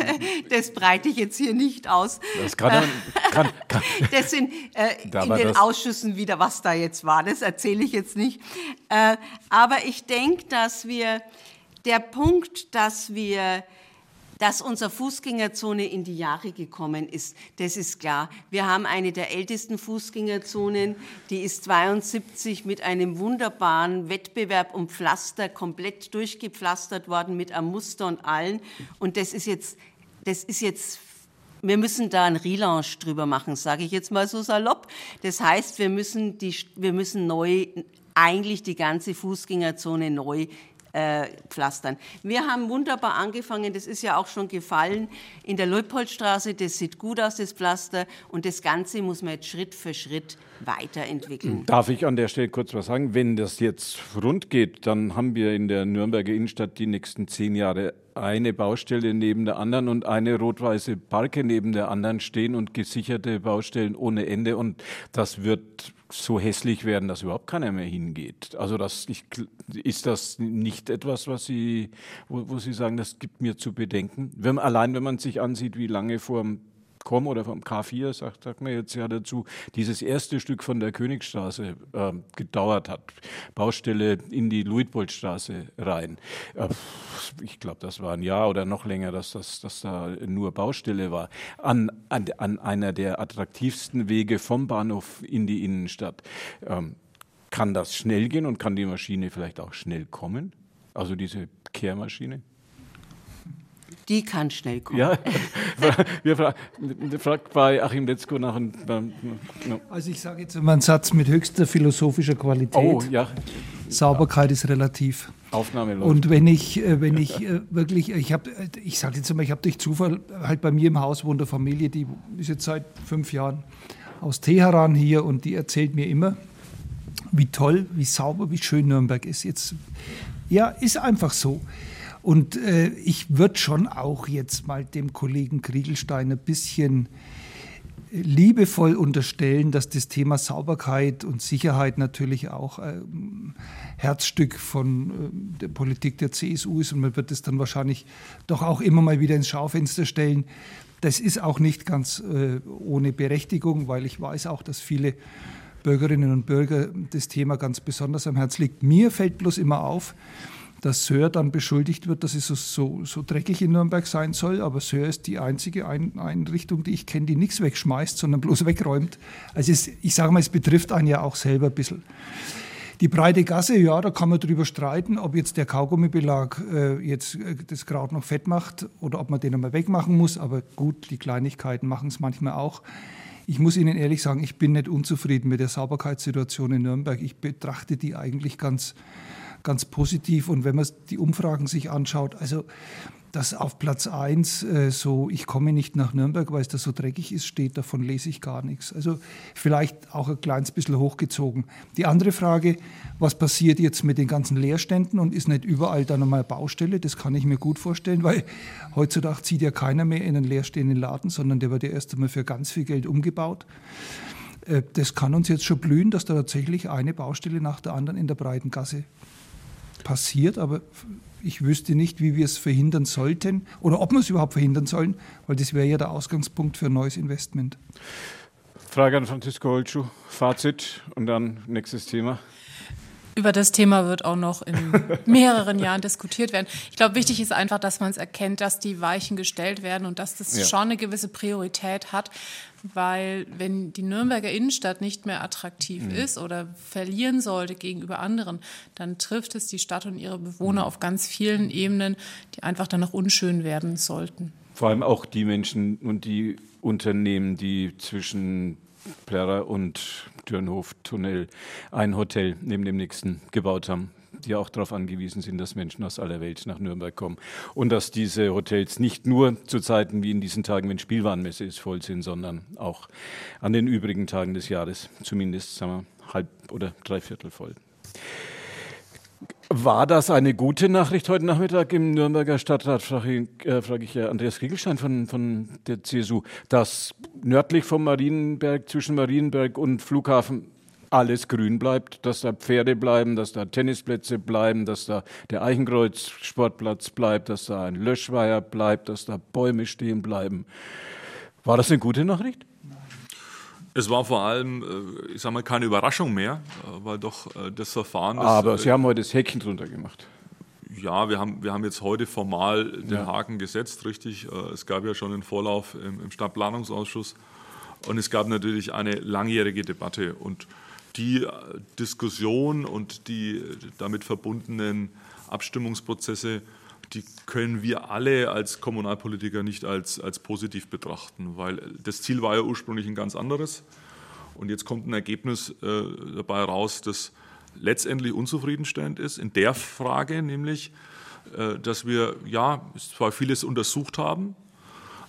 das breite ich jetzt hier nicht aus. Das kann, man, kann, kann. Das sind äh, in den Ausschüssen wieder, was da jetzt war. Das erzähle ich jetzt nicht. Äh, aber ich denke, dass wir der Punkt, dass wir dass unsere Fußgängerzone in die Jahre gekommen ist, das ist klar. Wir haben eine der ältesten Fußgängerzonen, die ist 72 mit einem wunderbaren Wettbewerb um Pflaster komplett durchgepflastert worden mit einem Muster und allen. Und das ist jetzt, das ist jetzt wir müssen da ein Relaunch drüber machen, sage ich jetzt mal so salopp. Das heißt, wir müssen, die, wir müssen neu, eigentlich die ganze Fußgängerzone neu äh, pflastern. Wir haben wunderbar angefangen, das ist ja auch schon gefallen, in der Leupoldstraße, das sieht gut aus, das Pflaster, und das Ganze muss man jetzt Schritt für Schritt weiterentwickeln. Darf ich an der Stelle kurz was sagen? Wenn das jetzt rund geht, dann haben wir in der Nürnberger Innenstadt die nächsten zehn Jahre eine Baustelle neben der anderen und eine rot-weiße Parke neben der anderen stehen und gesicherte Baustellen ohne Ende. Und das wird so hässlich werden, dass überhaupt keiner mehr hingeht. Also das ich, ist das nicht etwas, was Sie, wo, wo, Sie sagen, das gibt mir zu bedenken. Wenn, allein wenn man sich ansieht, wie lange vor Com oder vom K4, sagt, sagt man jetzt ja dazu, dieses erste Stück von der Königstraße äh, gedauert hat. Baustelle in die Luitpoldstraße rein. Äh, ich glaube, das war ein Jahr oder noch länger, dass, das, dass da nur Baustelle war. An, an, an einer der attraktivsten Wege vom Bahnhof in die Innenstadt. Ähm, kann das schnell gehen und kann die Maschine vielleicht auch schnell kommen? Also diese Kehrmaschine? Die kann schnell kommen. Ja, wir fragen bei Achim Letzko nach einem. No. Also ich sage jetzt immer einen Satz mit höchster philosophischer Qualität. Oh, ja. Sauberkeit ja. ist relativ. Aufnahme läuft. Und wenn ich, äh, wenn ich äh, wirklich, ich habe, ich sage jetzt immer, ich habe durch Zufall halt bei mir im Haus wohnt eine Familie, die ist jetzt seit fünf Jahren aus Teheran hier und die erzählt mir immer, wie toll, wie sauber, wie schön Nürnberg ist. Jetzt, ja, ist einfach so. Und äh, ich würde schon auch jetzt mal dem Kollegen Kriegelstein ein bisschen liebevoll unterstellen, dass das Thema Sauberkeit und Sicherheit natürlich auch äh, Herzstück von äh, der Politik der CSU ist und man wird es dann wahrscheinlich doch auch immer mal wieder ins Schaufenster stellen. Das ist auch nicht ganz äh, ohne Berechtigung, weil ich weiß auch, dass viele Bürgerinnen und Bürger das Thema ganz besonders am Herzen liegt. Mir fällt bloß immer auf, dass Söhr dann beschuldigt wird, dass es so, so, so dreckig in Nürnberg sein soll. Aber Söhr ist die einzige Ein Einrichtung, die ich kenne, die nichts wegschmeißt, sondern bloß wegräumt. Also es, ich sage mal, es betrifft einen ja auch selber ein bisschen. Die breite Gasse, ja, da kann man drüber streiten, ob jetzt der Kaugummibelag äh, jetzt äh, das Kraut noch fett macht oder ob man den einmal wegmachen muss. Aber gut, die Kleinigkeiten machen es manchmal auch. Ich muss Ihnen ehrlich sagen, ich bin nicht unzufrieden mit der Sauberkeitssituation in Nürnberg. Ich betrachte die eigentlich ganz, ganz positiv. Und wenn man die Umfragen sich anschaut, also dass auf Platz 1 äh, so, ich komme nicht nach Nürnberg, weil es da so dreckig ist, steht, davon lese ich gar nichts. Also vielleicht auch ein kleines bisschen hochgezogen. Die andere Frage, was passiert jetzt mit den ganzen Leerständen und ist nicht überall da nochmal Baustelle? Das kann ich mir gut vorstellen, weil heutzutage zieht ja keiner mehr in einen leerstehenden Laden, sondern der wird ja erst einmal für ganz viel Geld umgebaut. Äh, das kann uns jetzt schon blühen, dass da tatsächlich eine Baustelle nach der anderen in der breiten Gasse passiert, aber ich wüsste nicht, wie wir es verhindern sollten oder ob wir es überhaupt verhindern sollen, weil das wäre ja der Ausgangspunkt für ein neues Investment. Frage an Francisco Holschuh, Fazit und dann nächstes Thema. Über das Thema wird auch noch in mehreren Jahren diskutiert werden. Ich glaube, wichtig ist einfach, dass man es erkennt, dass die Weichen gestellt werden und dass das ja. schon eine gewisse Priorität hat, weil wenn die Nürnberger Innenstadt nicht mehr attraktiv mhm. ist oder verlieren sollte gegenüber anderen, dann trifft es die Stadt und ihre Bewohner mhm. auf ganz vielen Ebenen, die einfach dann noch unschön werden sollten. Vor allem auch die Menschen und die Unternehmen, die zwischen Plärrer und Dürnhof-Tunnel ein Hotel neben dem nächsten gebaut haben, die auch darauf angewiesen sind, dass Menschen aus aller Welt nach Nürnberg kommen. Und dass diese Hotels nicht nur zu Zeiten wie in diesen Tagen, wenn Spielwarenmesse ist, voll sind, sondern auch an den übrigen Tagen des Jahres zumindest sagen wir, halb oder dreiviertel voll. War das eine gute Nachricht heute Nachmittag im Nürnberger Stadtrat, frage ich, äh, frage ich Andreas Kriegelstein von, von der CSU, dass nördlich vom Marienberg, zwischen Marienberg und Flughafen alles grün bleibt, dass da Pferde bleiben, dass da Tennisplätze bleiben, dass da der Eichenkreuz-Sportplatz bleibt, dass da ein Löschweiher bleibt, dass da Bäume stehen bleiben. War das eine gute Nachricht? Es war vor allem, äh, ich sage mal, keine Überraschung mehr, äh, weil doch äh, das Verfahren. Aber Sie haben heute das Häkchen drunter gemacht. Ja, wir haben, wir haben jetzt heute formal den ja. Haken gesetzt, richtig. Es gab ja schon einen Vorlauf im, im Stadtplanungsausschuss und es gab natürlich eine langjährige Debatte und die Diskussion und die damit verbundenen Abstimmungsprozesse die können wir alle als Kommunalpolitiker nicht als, als positiv betrachten, weil das Ziel war ja ursprünglich ein ganz anderes. Und jetzt kommt ein Ergebnis äh, dabei raus, das letztendlich unzufriedenstellend ist, in der Frage nämlich, äh, dass wir ja zwar vieles untersucht haben,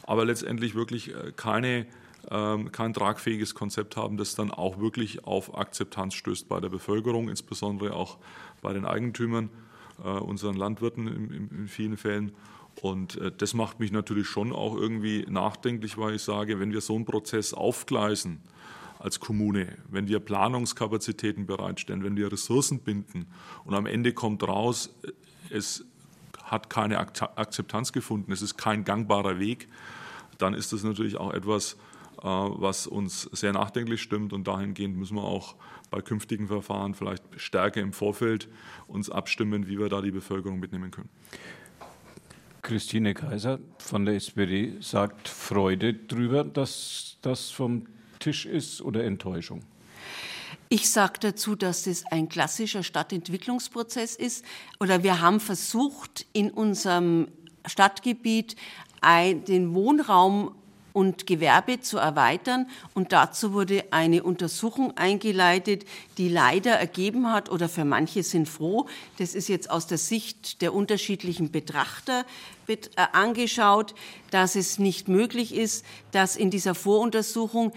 aber letztendlich wirklich äh, keine, ähm, kein tragfähiges Konzept haben, das dann auch wirklich auf Akzeptanz stößt bei der Bevölkerung, insbesondere auch bei den Eigentümern äh, unseren Landwirten in, in, vielen Fällen. Und äh, das macht mich natürlich schon auch irgendwie nachdenklich, weil ich sage, wenn wir so einen Prozess aufgleisen als Kommune, wenn wir Planungskapazitäten bereitstellen, wenn wir Ressourcen binden und am Ende kommt raus, äh, es hat keine Akzeptanz gefunden, es ist kein gangbarer Weg, dann ist das natürlich auch etwas, äh, was uns sehr nachdenklich stimmt und dahingehend müssen wir auch bei künftigen Verfahren vielleicht stärker im Vorfeld uns abstimmen, wie wir da die Bevölkerung mitnehmen können. Christine Kaiser von der SPD sagt Freude darüber, dass das vom Tisch ist oder Enttäuschung? Ich sage dazu, dass es ein klassischer Stadtentwicklungsprozess ist. Oder wir haben versucht, in unserem Stadtgebiet den Wohnraum und Gewerbe zu erweitern. Und dazu wurde eine Untersuchung eingeleitet, die leider ergeben hat, oder für manche sind froh, das ist jetzt aus der Sicht der unterschiedlichen Betrachter äh, angeschaut, dass es nicht möglich ist, dass in dieser Voruntersuchung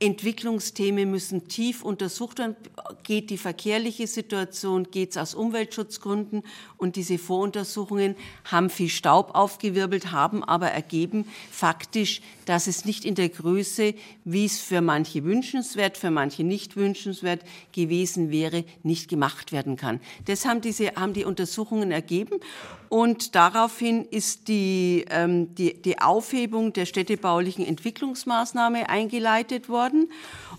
Entwicklungsthemen müssen tief untersucht werden. Geht die verkehrliche Situation, geht es aus Umweltschutzgründen? Und diese Voruntersuchungen haben viel Staub aufgewirbelt, haben aber ergeben faktisch, dass es nicht in der Größe, wie es für manche wünschenswert, für manche nicht wünschenswert gewesen wäre, nicht gemacht werden kann. Das haben, diese, haben die Untersuchungen ergeben. Und daraufhin ist die, ähm, die, die Aufhebung der städtebaulichen Entwicklungsmaßnahme eingeleitet worden.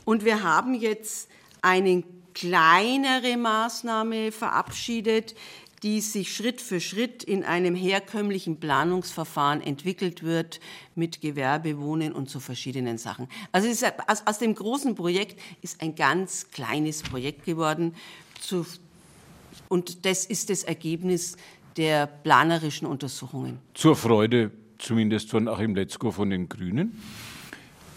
Und wir haben jetzt eine kleinere Maßnahme verabschiedet, die sich Schritt für Schritt in einem herkömmlichen Planungsverfahren entwickelt wird mit Gewerbe, Wohnen und so verschiedenen Sachen. Also ist, aus, aus, dem großen Projekt ist ein ganz kleines Projekt geworden zu, und das ist das Ergebnis der planerischen Untersuchungen. Zur Freude zumindest von Achim Letzko von den Grünen?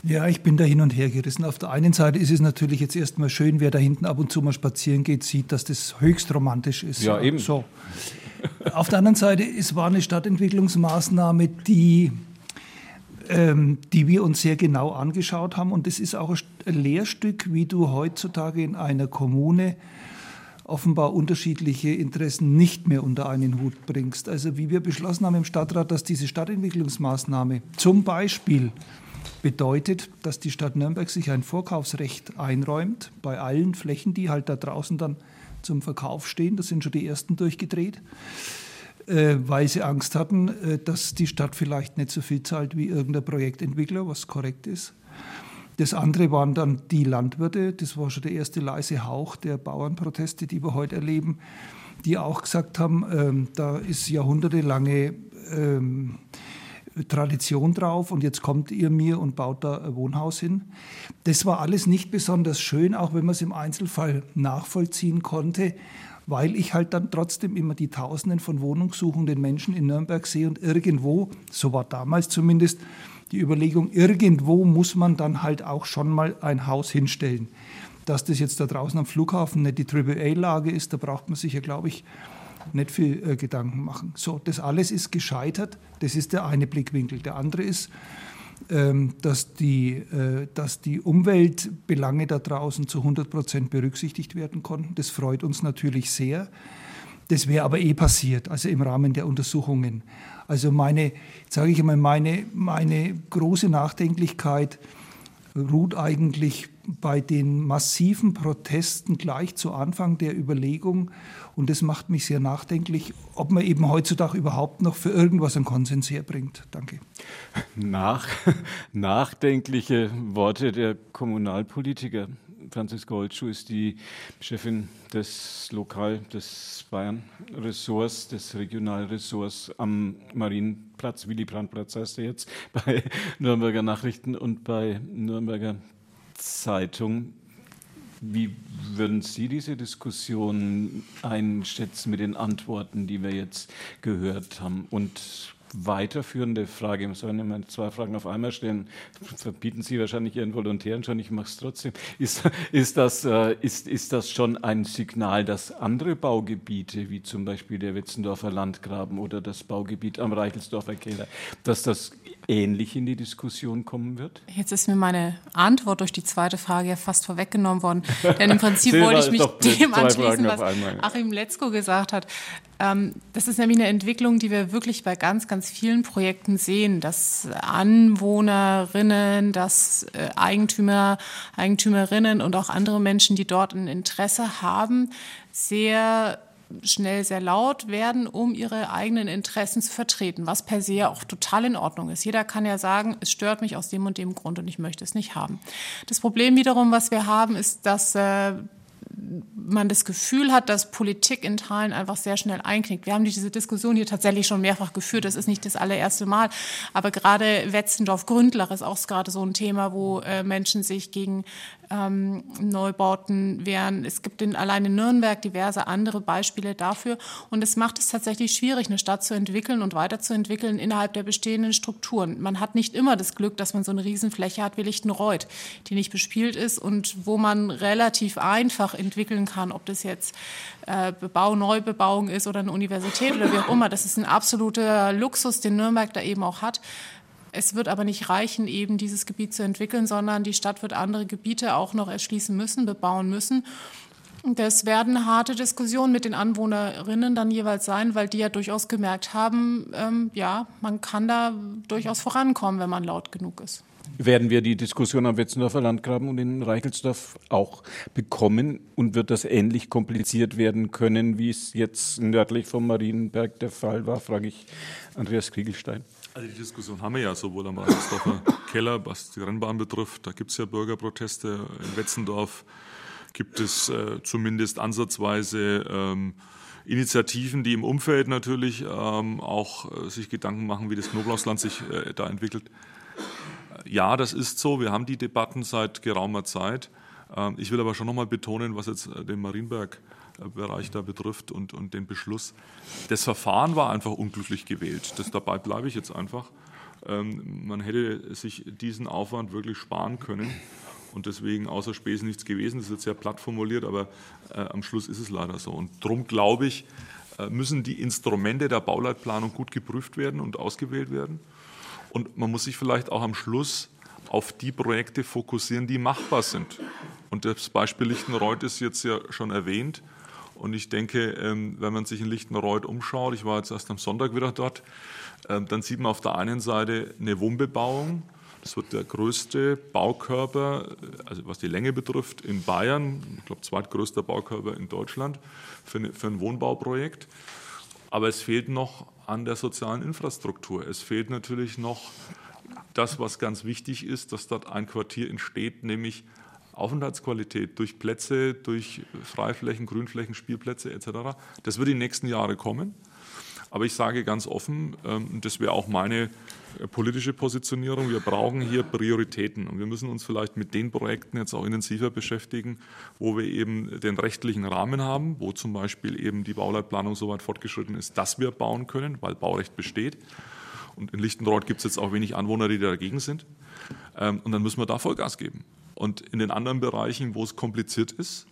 Ja, ich bin da hin und her gerissen. Auf der einen Seite ist es natürlich jetzt erstmal schön, wer da hinten ab und zu mal spazieren geht, sieht, dass das höchst romantisch ist. Ja, eben. So. Auf der anderen Seite, es war eine Stadtentwicklungsmaßnahme, die, ähm, die wir uns sehr genau angeschaut haben. Und es ist auch ein Lehrstück, wie du heutzutage in einer Kommune offenbar unterschiedliche Interessen nicht mehr unter einen Hut bringst. Also wie wir beschlossen haben im Stadtrat, dass diese Stadtentwicklungsmaßnahme zum Beispiel bedeutet, dass die Stadt Nürnberg sich ein Vorkaufsrecht einräumt bei allen Flächen, die halt da draußen dann zum Verkauf stehen. Das sind schon die ersten durchgedreht, äh, weil sie Angst hatten, äh, dass die Stadt vielleicht nicht so viel zahlt wie irgendein Projektentwickler, was korrekt ist. Das andere waren dann die Landwirte. Das war schon der erste leise Hauch der Bauernproteste, die wir heute erleben, die auch gesagt haben, ähm, da ist jahrhundertelange ähm, Tradition drauf und jetzt kommt ihr mir und baut da ein Wohnhaus hin. Das war alles nicht besonders schön, auch wenn man es im Einzelfall nachvollziehen konnte, weil ich halt dann trotzdem immer die Tausenden von wohnungssuchenden Menschen in Nürnberg sehe und irgendwo, so war damals zumindest, die Überlegung, irgendwo muss man dann halt auch schon mal ein Haus hinstellen. Dass das jetzt da draußen am Flughafen nicht die AAA-Lage ist, da braucht man sich ja, glaube ich, nicht viel äh, Gedanken machen. So, das alles ist gescheitert. Das ist der eine Blickwinkel. Der andere ist, ähm, dass, die, äh, dass die Umweltbelange da draußen zu 100 Prozent berücksichtigt werden konnten. Das freut uns natürlich sehr. Das wäre aber eh passiert, also im Rahmen der Untersuchungen. Also meine, sage ich einmal, meine, meine große Nachdenklichkeit ruht eigentlich bei den massiven Protesten gleich zu Anfang der Überlegung, und das macht mich sehr nachdenklich, ob man eben heutzutage überhaupt noch für irgendwas einen Konsens herbringt. Danke. Nach, nachdenkliche Worte der Kommunalpolitiker. Franziska Holtschuh ist die Chefin des Lokal, des Bayern-Ressorts, des Regionalressorts am Marienplatz, Willy-Brandt-Platz heißt er jetzt, bei Nürnberger Nachrichten und bei Nürnberger Zeitung. Wie würden Sie diese Diskussion einschätzen mit den Antworten, die wir jetzt gehört haben? Und weiterführende Frage, ich soll immer zwei Fragen auf einmal stellen, verbieten Sie wahrscheinlich Ihren Volontären schon, ich mache es trotzdem. Ist, ist, das, äh, ist, ist das schon ein Signal, dass andere Baugebiete, wie zum Beispiel der Wetzendorfer Landgraben oder das Baugebiet am Reichelsdorfer Keller, dass das ähnlich in die Diskussion kommen wird? Jetzt ist mir meine Antwort durch die zweite Frage ja fast vorweggenommen worden. Denn im Prinzip wollte ich mich dem anschließen, was Achim Letzko gesagt hat. Ähm, das ist nämlich eine Entwicklung, die wir wirklich bei ganz, ganz vielen Projekten sehen, dass Anwohnerinnen, dass äh, Eigentümer, Eigentümerinnen und auch andere Menschen, die dort ein Interesse haben, sehr schnell sehr laut werden, um ihre eigenen Interessen zu vertreten, was per se auch total in Ordnung ist. Jeder kann ja sagen, es stört mich aus dem und dem Grund und ich möchte es nicht haben. Das Problem wiederum, was wir haben, ist, dass äh, man das Gefühl hat, dass Politik in Teilen einfach sehr schnell einknickt. Wir haben diese Diskussion hier tatsächlich schon mehrfach geführt. Das ist nicht das allererste Mal. Aber gerade Wetzendorf-Gründlach ist auch gerade so ein Thema, wo äh, Menschen sich gegen ähm, Neubauten wären. Es gibt in, allein in Nürnberg diverse andere Beispiele dafür. Und es macht es tatsächlich schwierig, eine Stadt zu entwickeln und weiterzuentwickeln innerhalb der bestehenden Strukturen. Man hat nicht immer das Glück, dass man so eine Riesenfläche hat wie Lichtenreuth, die nicht bespielt ist und wo man relativ einfach entwickeln kann, ob das jetzt äh, Bebau, Neubebauung ist oder eine Universität oder wie auch immer. Das ist ein absoluter Luxus, den Nürnberg da eben auch hat. Es wird aber nicht reichen, eben dieses Gebiet zu entwickeln, sondern die Stadt wird andere Gebiete auch noch erschließen müssen, bebauen müssen. Das werden harte Diskussionen mit den Anwohnerinnen dann jeweils sein, weil die ja durchaus gemerkt haben, ähm, ja, man kann da durchaus vorankommen, wenn man laut genug ist. Werden wir die Diskussion am Wetzendorfer Landgraben und in Reichelsdorf auch bekommen und wird das ähnlich kompliziert werden können, wie es jetzt nördlich vom Marienberg der Fall war, frage ich Andreas Kriegelstein. Also die Diskussion haben wir ja sowohl am Reichelsdorfer Keller, was die Rennbahn betrifft. Da gibt es ja Bürgerproteste in Wetzendorf gibt es äh, zumindest ansatzweise ähm, Initiativen, die im Umfeld natürlich ähm, auch äh, sich Gedanken machen, wie das Knoblauchsland sich äh, da entwickelt. Ja, das ist so. Wir haben die Debatten seit geraumer Zeit. Ähm, ich will aber schon nochmal betonen, was jetzt äh, Marienberg-Bereich da betrifft und, und den Beschluss. Das Verfahren war einfach unglücklich gewählt. Das, dabei bleibe ich jetzt einfach. Ähm, man hätte sich diesen Aufwand wirklich sparen können. Und deswegen außer Spesen nichts gewesen. Das ist jetzt sehr platt formuliert, aber äh, am Schluss ist es leider so. Und darum glaube ich, äh, müssen die Instrumente der Bauleitplanung gut geprüft werden und ausgewählt werden. Und man muss sich vielleicht auch am Schluss auf die Projekte fokussieren, die machbar sind. Und das Beispiel Lichtenreuth ist jetzt ja schon erwähnt. Und ich denke, ähm, wenn man sich in Lichtenreuth umschaut, ich war jetzt erst am Sonntag wieder dort, ähm, dann sieht man auf der einen Seite eine Wohnbebauung. Das wird der größte Baukörper, also was die Länge betrifft, in Bayern, ich glaube zweitgrößter Baukörper in Deutschland für, ein Wohnbauprojekt. Aber es fehlt noch an der sozialen Infrastruktur. Es fehlt natürlich noch das, was ganz wichtig ist, dass dort ein Quartier entsteht, nämlich Aufenthaltsqualität durch Plätze, durch Freiflächen, Grünflächen, Spielplätze etc. Das wird in den nächsten Jahren kommen. Aber ich sage ganz offen, ähm, das wäre auch meine äh, politische Positionierung, wir brauchen hier Prioritäten und wir müssen uns vielleicht mit den Projekten jetzt auch intensiver beschäftigen, wo wir eben den rechtlichen Rahmen haben, wo zum Beispiel eben die Bauleitplanung so weit fortgeschritten ist, dass wir bauen können, weil Baurecht besteht. Und in Lichtenreuth gibt es jetzt auch wenig Anwohner, die dagegen sind. Ähm, und dann müssen wir da Vollgas geben. Und in den anderen Bereichen, wo es kompliziert ist,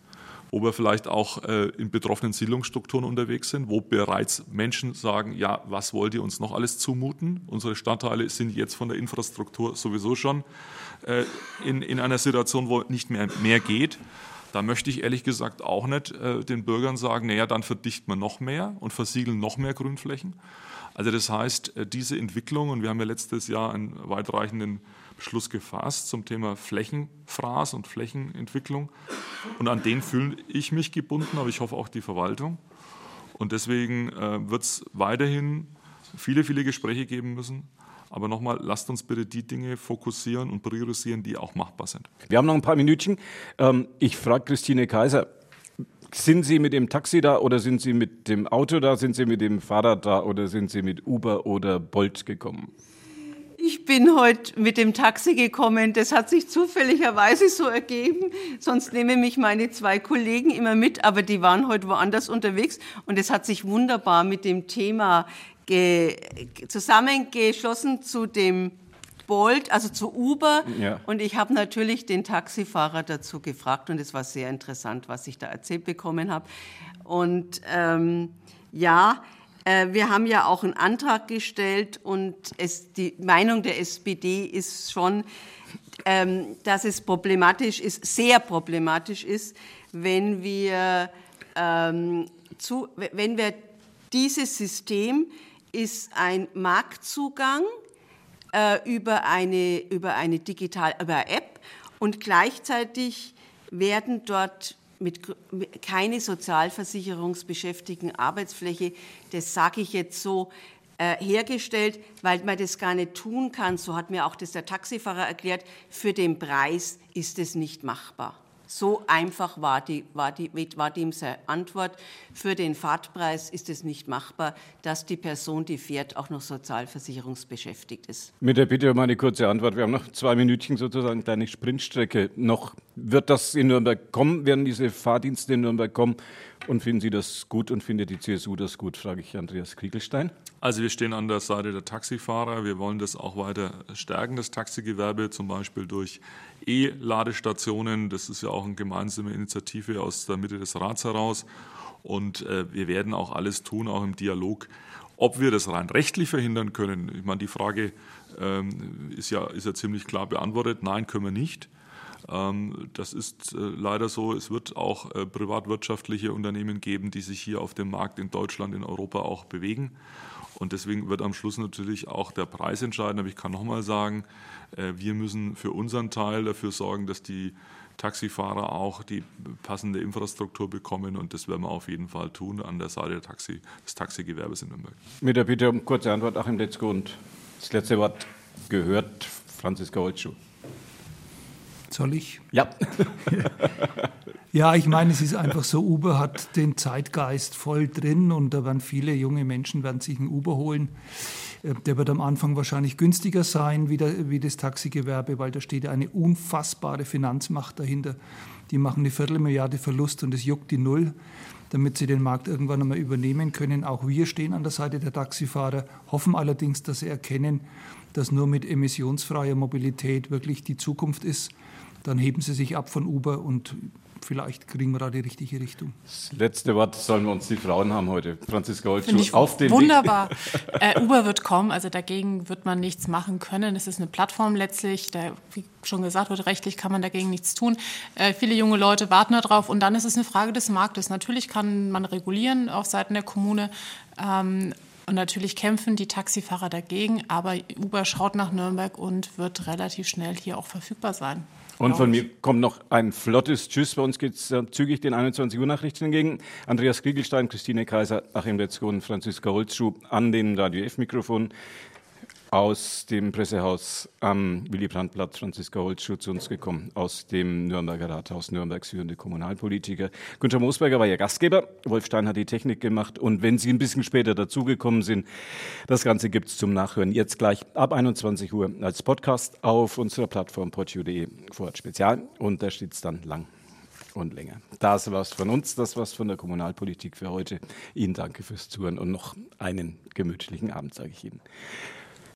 wo wir vielleicht auch äh, in betroffenen Siedlungsstrukturen unterwegs sind, wo bereits Menschen sagen, ja, was wollt ihr uns noch alles zumuten? Unsere Stadtteile sind jetzt von der Infrastruktur sowieso schon äh, in, in einer Situation, wo nicht mehr mehr geht. Da möchte ich ehrlich gesagt auch nicht äh, den Bürgern sagen, naja, dann verdichten wir noch mehr und versiegeln noch mehr Grünflächen. Also das heißt, äh, diese Entwicklung, und wir haben ja letztes Jahr einen weitreichenden Beschluss gefasst zum Thema Flächenfraß und Flächenentwicklung. Und an den fühle ich mich gebunden, aber ich hoffe auch die Verwaltung. Und deswegen äh, wird es weiterhin viele, viele Gespräche geben müssen. Aber nochmal, lasst uns bitte die Dinge fokussieren und priorisieren, die auch machbar sind. Wir haben noch ein paar Minütchen. Ähm, ich frage Christine Kaiser, sind Sie mit dem Taxi da oder sind Sie mit dem Auto da? Sind Sie mit dem Fahrrad da oder sind Sie mit Uber oder Bolt gekommen? Ich bin heute mit dem Taxi gekommen. Das hat sich zufälligerweise so ergeben. Sonst nehmen mich meine zwei Kollegen immer mit, aber die waren heute woanders unterwegs. Und es hat sich wunderbar mit dem Thema zusammengeschlossen zu dem Bolt, also zu Uber. Ja. Und ich habe natürlich den Taxifahrer dazu gefragt und es war sehr interessant, was ich da erzählt bekommen habe. Und ähm, ja, wir haben ja auch einen Antrag gestellt und es, die Meinung der SPD ist schon, ähm, dass es problematisch ist, sehr problematisch ist, wenn wir, ähm, wenn wir dieses System ist ein Marktzugang äh, über eine, über eine digital, über App und gleichzeitig werden dort mit keine sozialversicherungsbeschäftigten Arbeitsfläche, das sage ich jetzt so, äh, hergestellt, weil man das gar nicht tun kann. So hat mir auch das der Taxifahrer erklärt. Für den Preis ist es nicht machbar. So einfach war, die, war, die, war dem seine Antwort. Für den Fahrtpreis ist es nicht machbar, dass die Person, die fährt, auch noch sozialversicherungsbeschäftigt ist. Mit der Bitte um eine kurze Antwort. Wir haben noch zwei Minütchen sozusagen, deine Sprintstrecke noch. Wird das in Nürnberg kommen? Werden diese Fahrdienste in Nürnberg kommen? Und finden Sie das gut und findet die CSU das gut, frage ich Andreas Kriegelstein. Also wir stehen an der Seite der Taxifahrer. Wir wollen das auch weiter stärken, das Taxigewerbe, zum Beispiel durch E-Ladestationen. Das ist ja auch eine gemeinsame Initiative aus der Mitte des Rats heraus. Und äh, wir werden auch alles tun, auch im Dialog. Ob wir das rein rechtlich verhindern können, ich meine, die Frage ähm, ist, ja, ist ja ziemlich klar beantwortet. Nein, können wir nicht. Ähm, das ist äh, leider so. Es wird auch äh, privatwirtschaftliche Unternehmen geben, die sich hier auf dem Markt in Deutschland, in Europa auch bewegen. Und deswegen wird am Schluss natürlich auch der Preis entscheiden. Aber ich kann nochmal sagen, äh, wir müssen für unseren Teil dafür sorgen, dass die Taxifahrer auch die passende Infrastruktur bekommen und das werden wir auf jeden Fall tun an der Seite Taxi, des Taxigewerbes in Nürnberg. Mit der Bitte um kurze Antwort, Achim Letzko und das letzte Wort gehört Franziska Holtschuh. Soll ich? Ja. Ja, ich meine, es ist einfach so, Uber hat den Zeitgeist voll drin und da werden viele junge Menschen werden sich einen Uber holen. Äh, der wird am Anfang wahrscheinlich günstiger sein wie, der, wie das Taxigewerbe, weil da steht eine unfassbare Finanzmacht dahinter. Die machen eine Viertelmilliarde Verlust und es juckt die Null, damit sie den Markt irgendwann einmal übernehmen können. Auch wir stehen an der Seite der Taxifahrer, hoffen allerdings, dass sie erkennen, dass nur mit emissionsfreier Mobilität wirklich die Zukunft ist. Dann heben sie sich ab von Uber und vielleicht kriegen wir da die richtige Richtung. Das letzte Wort sollen wir uns die Frauen haben heute. Franziska Holzschuh, auf den Wunderbar. Äh, Uber wird kommen, also dagegen wird man nichts machen können. Es ist eine Plattform letztlich, da, wie schon gesagt wird, rechtlich kann man dagegen nichts tun. Äh, viele junge Leute warten darauf und dann ist es eine Frage des Marktes. Natürlich kann man regulieren auf Seiten der Kommune. Ähm, und natürlich kämpfen die Taxifahrer dagegen, aber Uber schaut nach Nürnberg und wird relativ schnell hier auch verfügbar sein. Und von mir kommt noch ein flottes Tschüss. Bei uns geht es zügig den 21 Uhr Nachrichten entgegen. Andreas Kriegelstein, Christine Kaiser, Achim Letzko und Franziska Holzschuh an den Radio F-Mikrofon aus dem Pressehaus am Willy-Brandt-Platz, Franziska Holzschuh, zu uns gekommen, aus dem Nürnberger Rathaus, Nürnbergs führende Kommunalpolitiker. Günther Moosberger war Ihr Gastgeber, Wolf Stein hat die Technik gemacht und wenn Sie ein bisschen später dazugekommen sind, das Ganze gibt es zum Nachhören jetzt gleich ab 21 Uhr als Podcast auf unserer Plattform podio.de Vorhat Spezial und da steht es dann lang und länger. Das war's von uns, das war's von der Kommunalpolitik für heute. Ihnen danke fürs Zuhören und noch einen gemütlichen Abend, sage ich Ihnen.